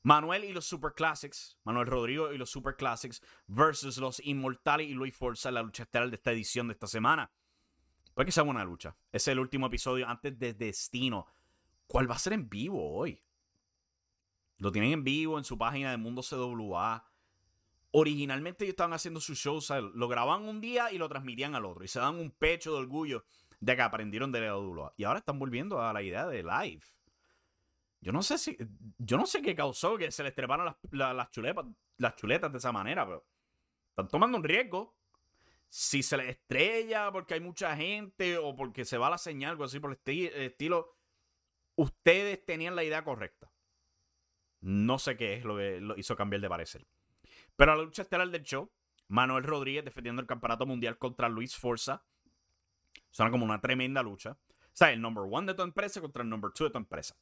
Manuel y los Super Classics, Manuel Rodrigo y los Super Classics versus los Inmortales y Luis Forza en la lucha estelar de esta edición de esta semana. Puede que sea buena lucha. Es el último episodio antes de Destino. ¿Cuál va a ser en vivo hoy? Lo tienen en vivo en su página de Mundo CWA originalmente ellos estaban haciendo sus shows, lo grababan un día y lo transmitían al otro. Y se dan un pecho de orgullo de que aprendieron de Leo Y ahora están volviendo a la idea de live. Yo no sé si. Yo no sé qué causó que se les treparan las, chuletas, las chuletas de esa manera, pero están tomando un riesgo. Si se les estrella porque hay mucha gente o porque se va la señal, algo así por el estilo, ustedes tenían la idea correcta. No sé qué es lo que lo hizo cambiar de parecer. Pero la lucha estelar del show, Manuel Rodríguez defendiendo el campeonato mundial contra Luis Forza. Suena como una tremenda lucha. O sea, el number one de tu empresa contra el number two de tu empresa.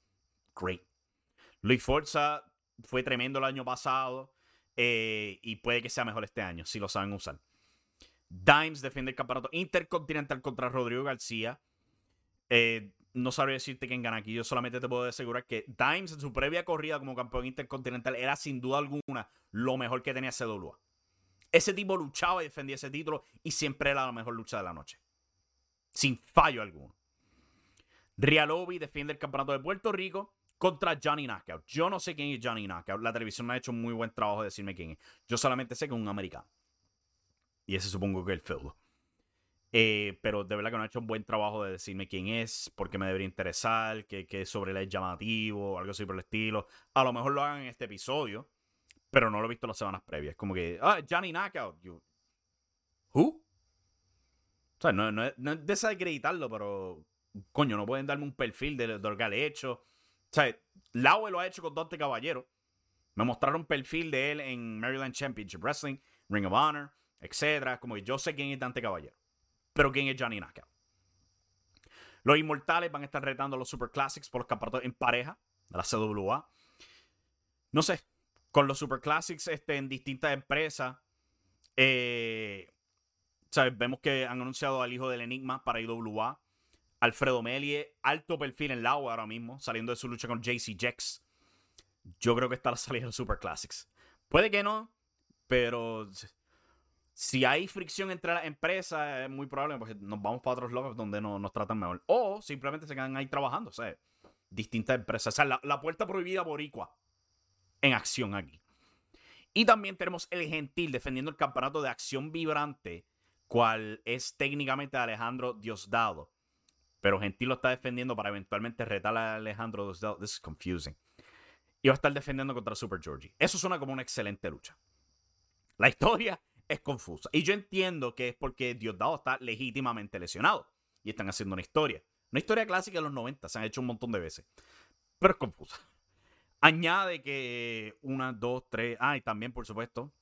Luis Forza fue tremendo el año pasado eh, y puede que sea mejor este año, si lo saben usar. Dimes defiende el campeonato intercontinental contra Rodrigo García. Eh, no sabría decirte quién gana aquí. Yo solamente te puedo asegurar que Dimes en su previa corrida como campeón intercontinental era sin duda alguna lo mejor que tenía CWA. Ese tipo luchaba y defendía ese título y siempre era la mejor lucha de la noche. Sin fallo alguno. Rialobi defiende el campeonato de Puerto Rico contra Johnny Knockout. Yo no sé quién es Johnny Knockout. La televisión no ha hecho un muy buen trabajo de decirme quién es. Yo solamente sé que es un americano. Y ese supongo que es el feudo. Eh, pero de verdad que no ha hecho un buen trabajo de decirme quién es, por qué me debería interesar, qué, qué sobre él es llamativo, algo así por el estilo. A lo mejor lo hagan en este episodio, pero no lo he visto las semanas previas. Como que, ah, Johnny Knockout. Yo, ¿Who? O sea, no, no, no es desacreditarlo, pero coño, no pueden darme un perfil de, lo que ha hecho. Sea, Laue lo ha hecho con Dante Caballero. Me mostraron perfil de él en Maryland Championship Wrestling, Ring of Honor, etc. Como que yo sé quién es Dante Caballero. Pero ¿quién es Johnny Knockout? Los Inmortales van a estar retando a los Super Classics por los campeonatos en pareja de la CWA. no sé, con los Super Classics este, en distintas empresas, eh, ¿sabes? vemos que han anunciado al hijo del Enigma para IWA. Alfredo Melie, alto perfil en la agua ahora mismo, saliendo de su lucha con JC Jex. Yo creo que está la salida de Super Classics. Puede que no, pero si hay fricción entre las empresas, es muy probable porque nos vamos para otros logos donde no, nos tratan mejor. O simplemente se quedan ahí trabajando, o sea, distintas empresas. O sea, la, la puerta prohibida boricua en acción aquí. Y también tenemos el Gentil defendiendo el campeonato de acción vibrante, cual es técnicamente Alejandro Diosdado. Pero Gentil lo está defendiendo para eventualmente retar a Alejandro Diosdado. This is confusing. Y va a estar defendiendo contra Super Georgie. Eso suena como una excelente lucha. La historia es confusa. Y yo entiendo que es porque Diosdado está legítimamente lesionado. Y están haciendo una historia. Una historia clásica de los 90. Se han hecho un montón de veces. Pero es confusa. Añade que una, dos, tres. Ah, y también, por supuesto,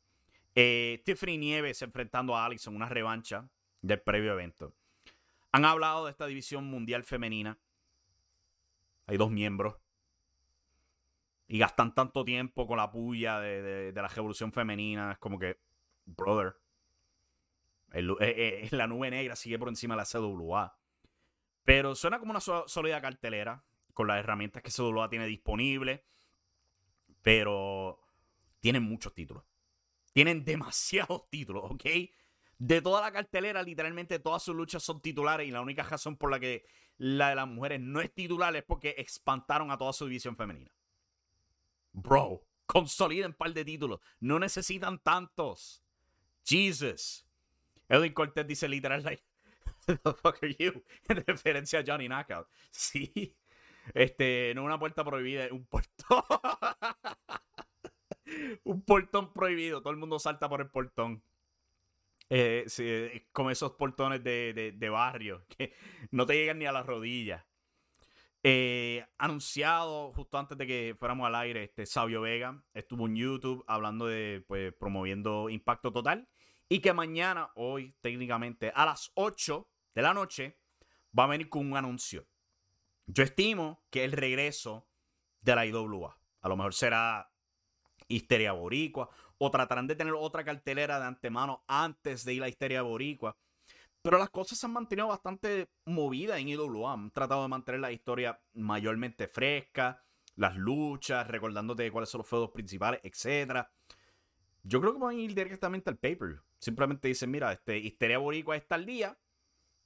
eh, Tiffany Nieves enfrentando a en una revancha del previo evento. Han hablado de esta división mundial femenina. Hay dos miembros. Y gastan tanto tiempo con la puya de, la revolución femenina. Es como que, brother. Eh, eh, la nube negra sigue por encima de la CWA. Pero suena como una sólida cartelera. Con las herramientas que CWA tiene disponibles. Pero tienen muchos títulos. Tienen demasiados títulos, ¿ok? De toda la cartelera, literalmente todas sus luchas son titulares y la única razón por la que la de las mujeres no es titular es porque espantaron a toda su división femenina. Bro, consoliden un par de títulos. No necesitan tantos. Jesus. Edwin Cortez dice literal, like, the fuck are you? En referencia a Johnny Knockout. Sí. Este, no una puerta prohibida, un portón. un portón prohibido. Todo el mundo salta por el portón. Eh, eh, con esos portones de, barrio que no te llegan ni a las rodillas. Eh, anunciado justo antes de que fuéramos al aire, este Sabio Vega estuvo en YouTube hablando de, pues, promoviendo Impacto Total. Y que mañana, hoy técnicamente, a las 8 de la noche, va a venir con un anuncio. Yo estimo que el regreso de la IWA. A lo mejor será Histeria Boricua o tratarán de tener otra cartelera de antemano antes de ir a Histeria Boricua. Pero las cosas se han mantenido bastante movidas en IWA. Han tratado de mantener la historia mayormente fresca, las luchas, recordándote cuáles son los feudos principales, etc. Yo creo que van a ir directamente al paper. Simplemente dicen, mira, este, Histeria Boricua está al día,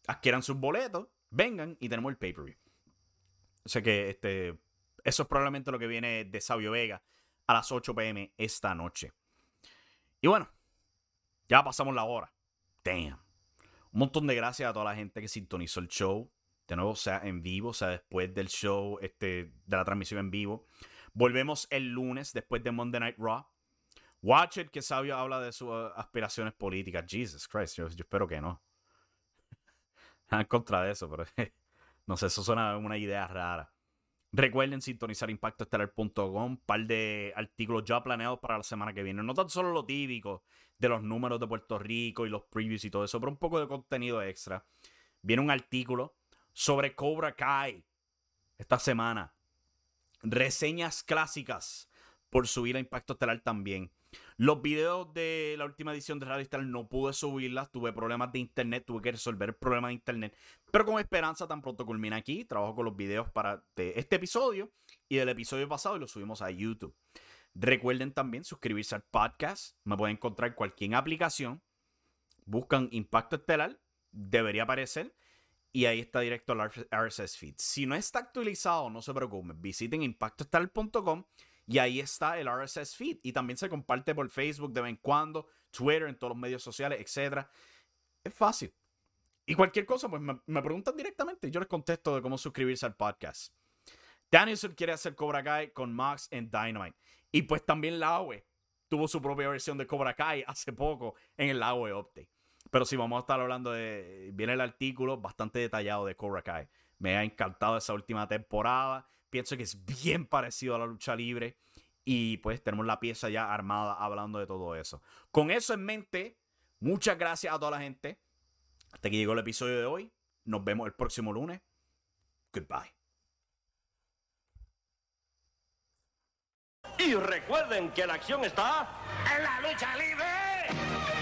adquieran sus boletos, vengan y tenemos el pay-per-view. O sea que este, eso es probablemente lo que viene de Sabio Vega a las 8 pm esta noche. Y bueno, ya pasamos la hora. Damn. Un montón de gracias a toda la gente que sintonizó el show. De nuevo, sea en vivo, sea después del show, este, de la transmisión en vivo. Volvemos el lunes después de Monday Night Raw. Watch it, que Sabio habla de sus uh, aspiraciones políticas. Jesus Christ, yo, espero que no. en contra de eso, pero No sé, eso suena una idea rara. Recuerden sintonizar impactoestelar.com, par de artículos ya planeados para la semana que viene. No tan solo lo típico de los números de Puerto Rico y los previews y todo eso, pero un poco de contenido extra. Viene un artículo sobre Cobra Kai esta semana. Reseñas clásicas por subir a Impacto Estelar también. Los videos de la última edición de Radio Estelar no pude subirlas, tuve problemas de internet, tuve que resolver el problema de internet. Pero con esperanza, tan pronto culmina aquí, trabajo con los videos para este episodio y del episodio pasado y los subimos a YouTube. Recuerden también suscribirse al podcast. Me pueden encontrar en cualquier aplicación. Buscan Impacto Estelar, debería aparecer. Y ahí está directo al RSS feed. Si no está actualizado, no se preocupen. Visiten impactoestelar.com y ahí está el RSS feed. Y también se comparte por Facebook de vez en cuando, Twitter, en todos los medios sociales, etc. Es fácil. Y cualquier cosa, pues me, preguntan directamente y yo les contesto de cómo suscribirse al podcast. Danielson quiere hacer Cobra Kai con Max en Dynamite. Y pues también Laue tuvo su propia versión de Cobra Kai hace poco en el Laue Update. Pero sí, vamos a estar hablando de. Viene el artículo bastante detallado de Cobra Kai. Me ha encantado esa última temporada. Pienso que es bien parecido a la lucha libre. Y pues tenemos la pieza ya armada hablando de todo eso. Con eso en mente, muchas gracias a toda la gente. Hasta que llegó el episodio de hoy. Nos vemos el próximo lunes. Goodbye. Y recuerden que la acción está en la lucha libre.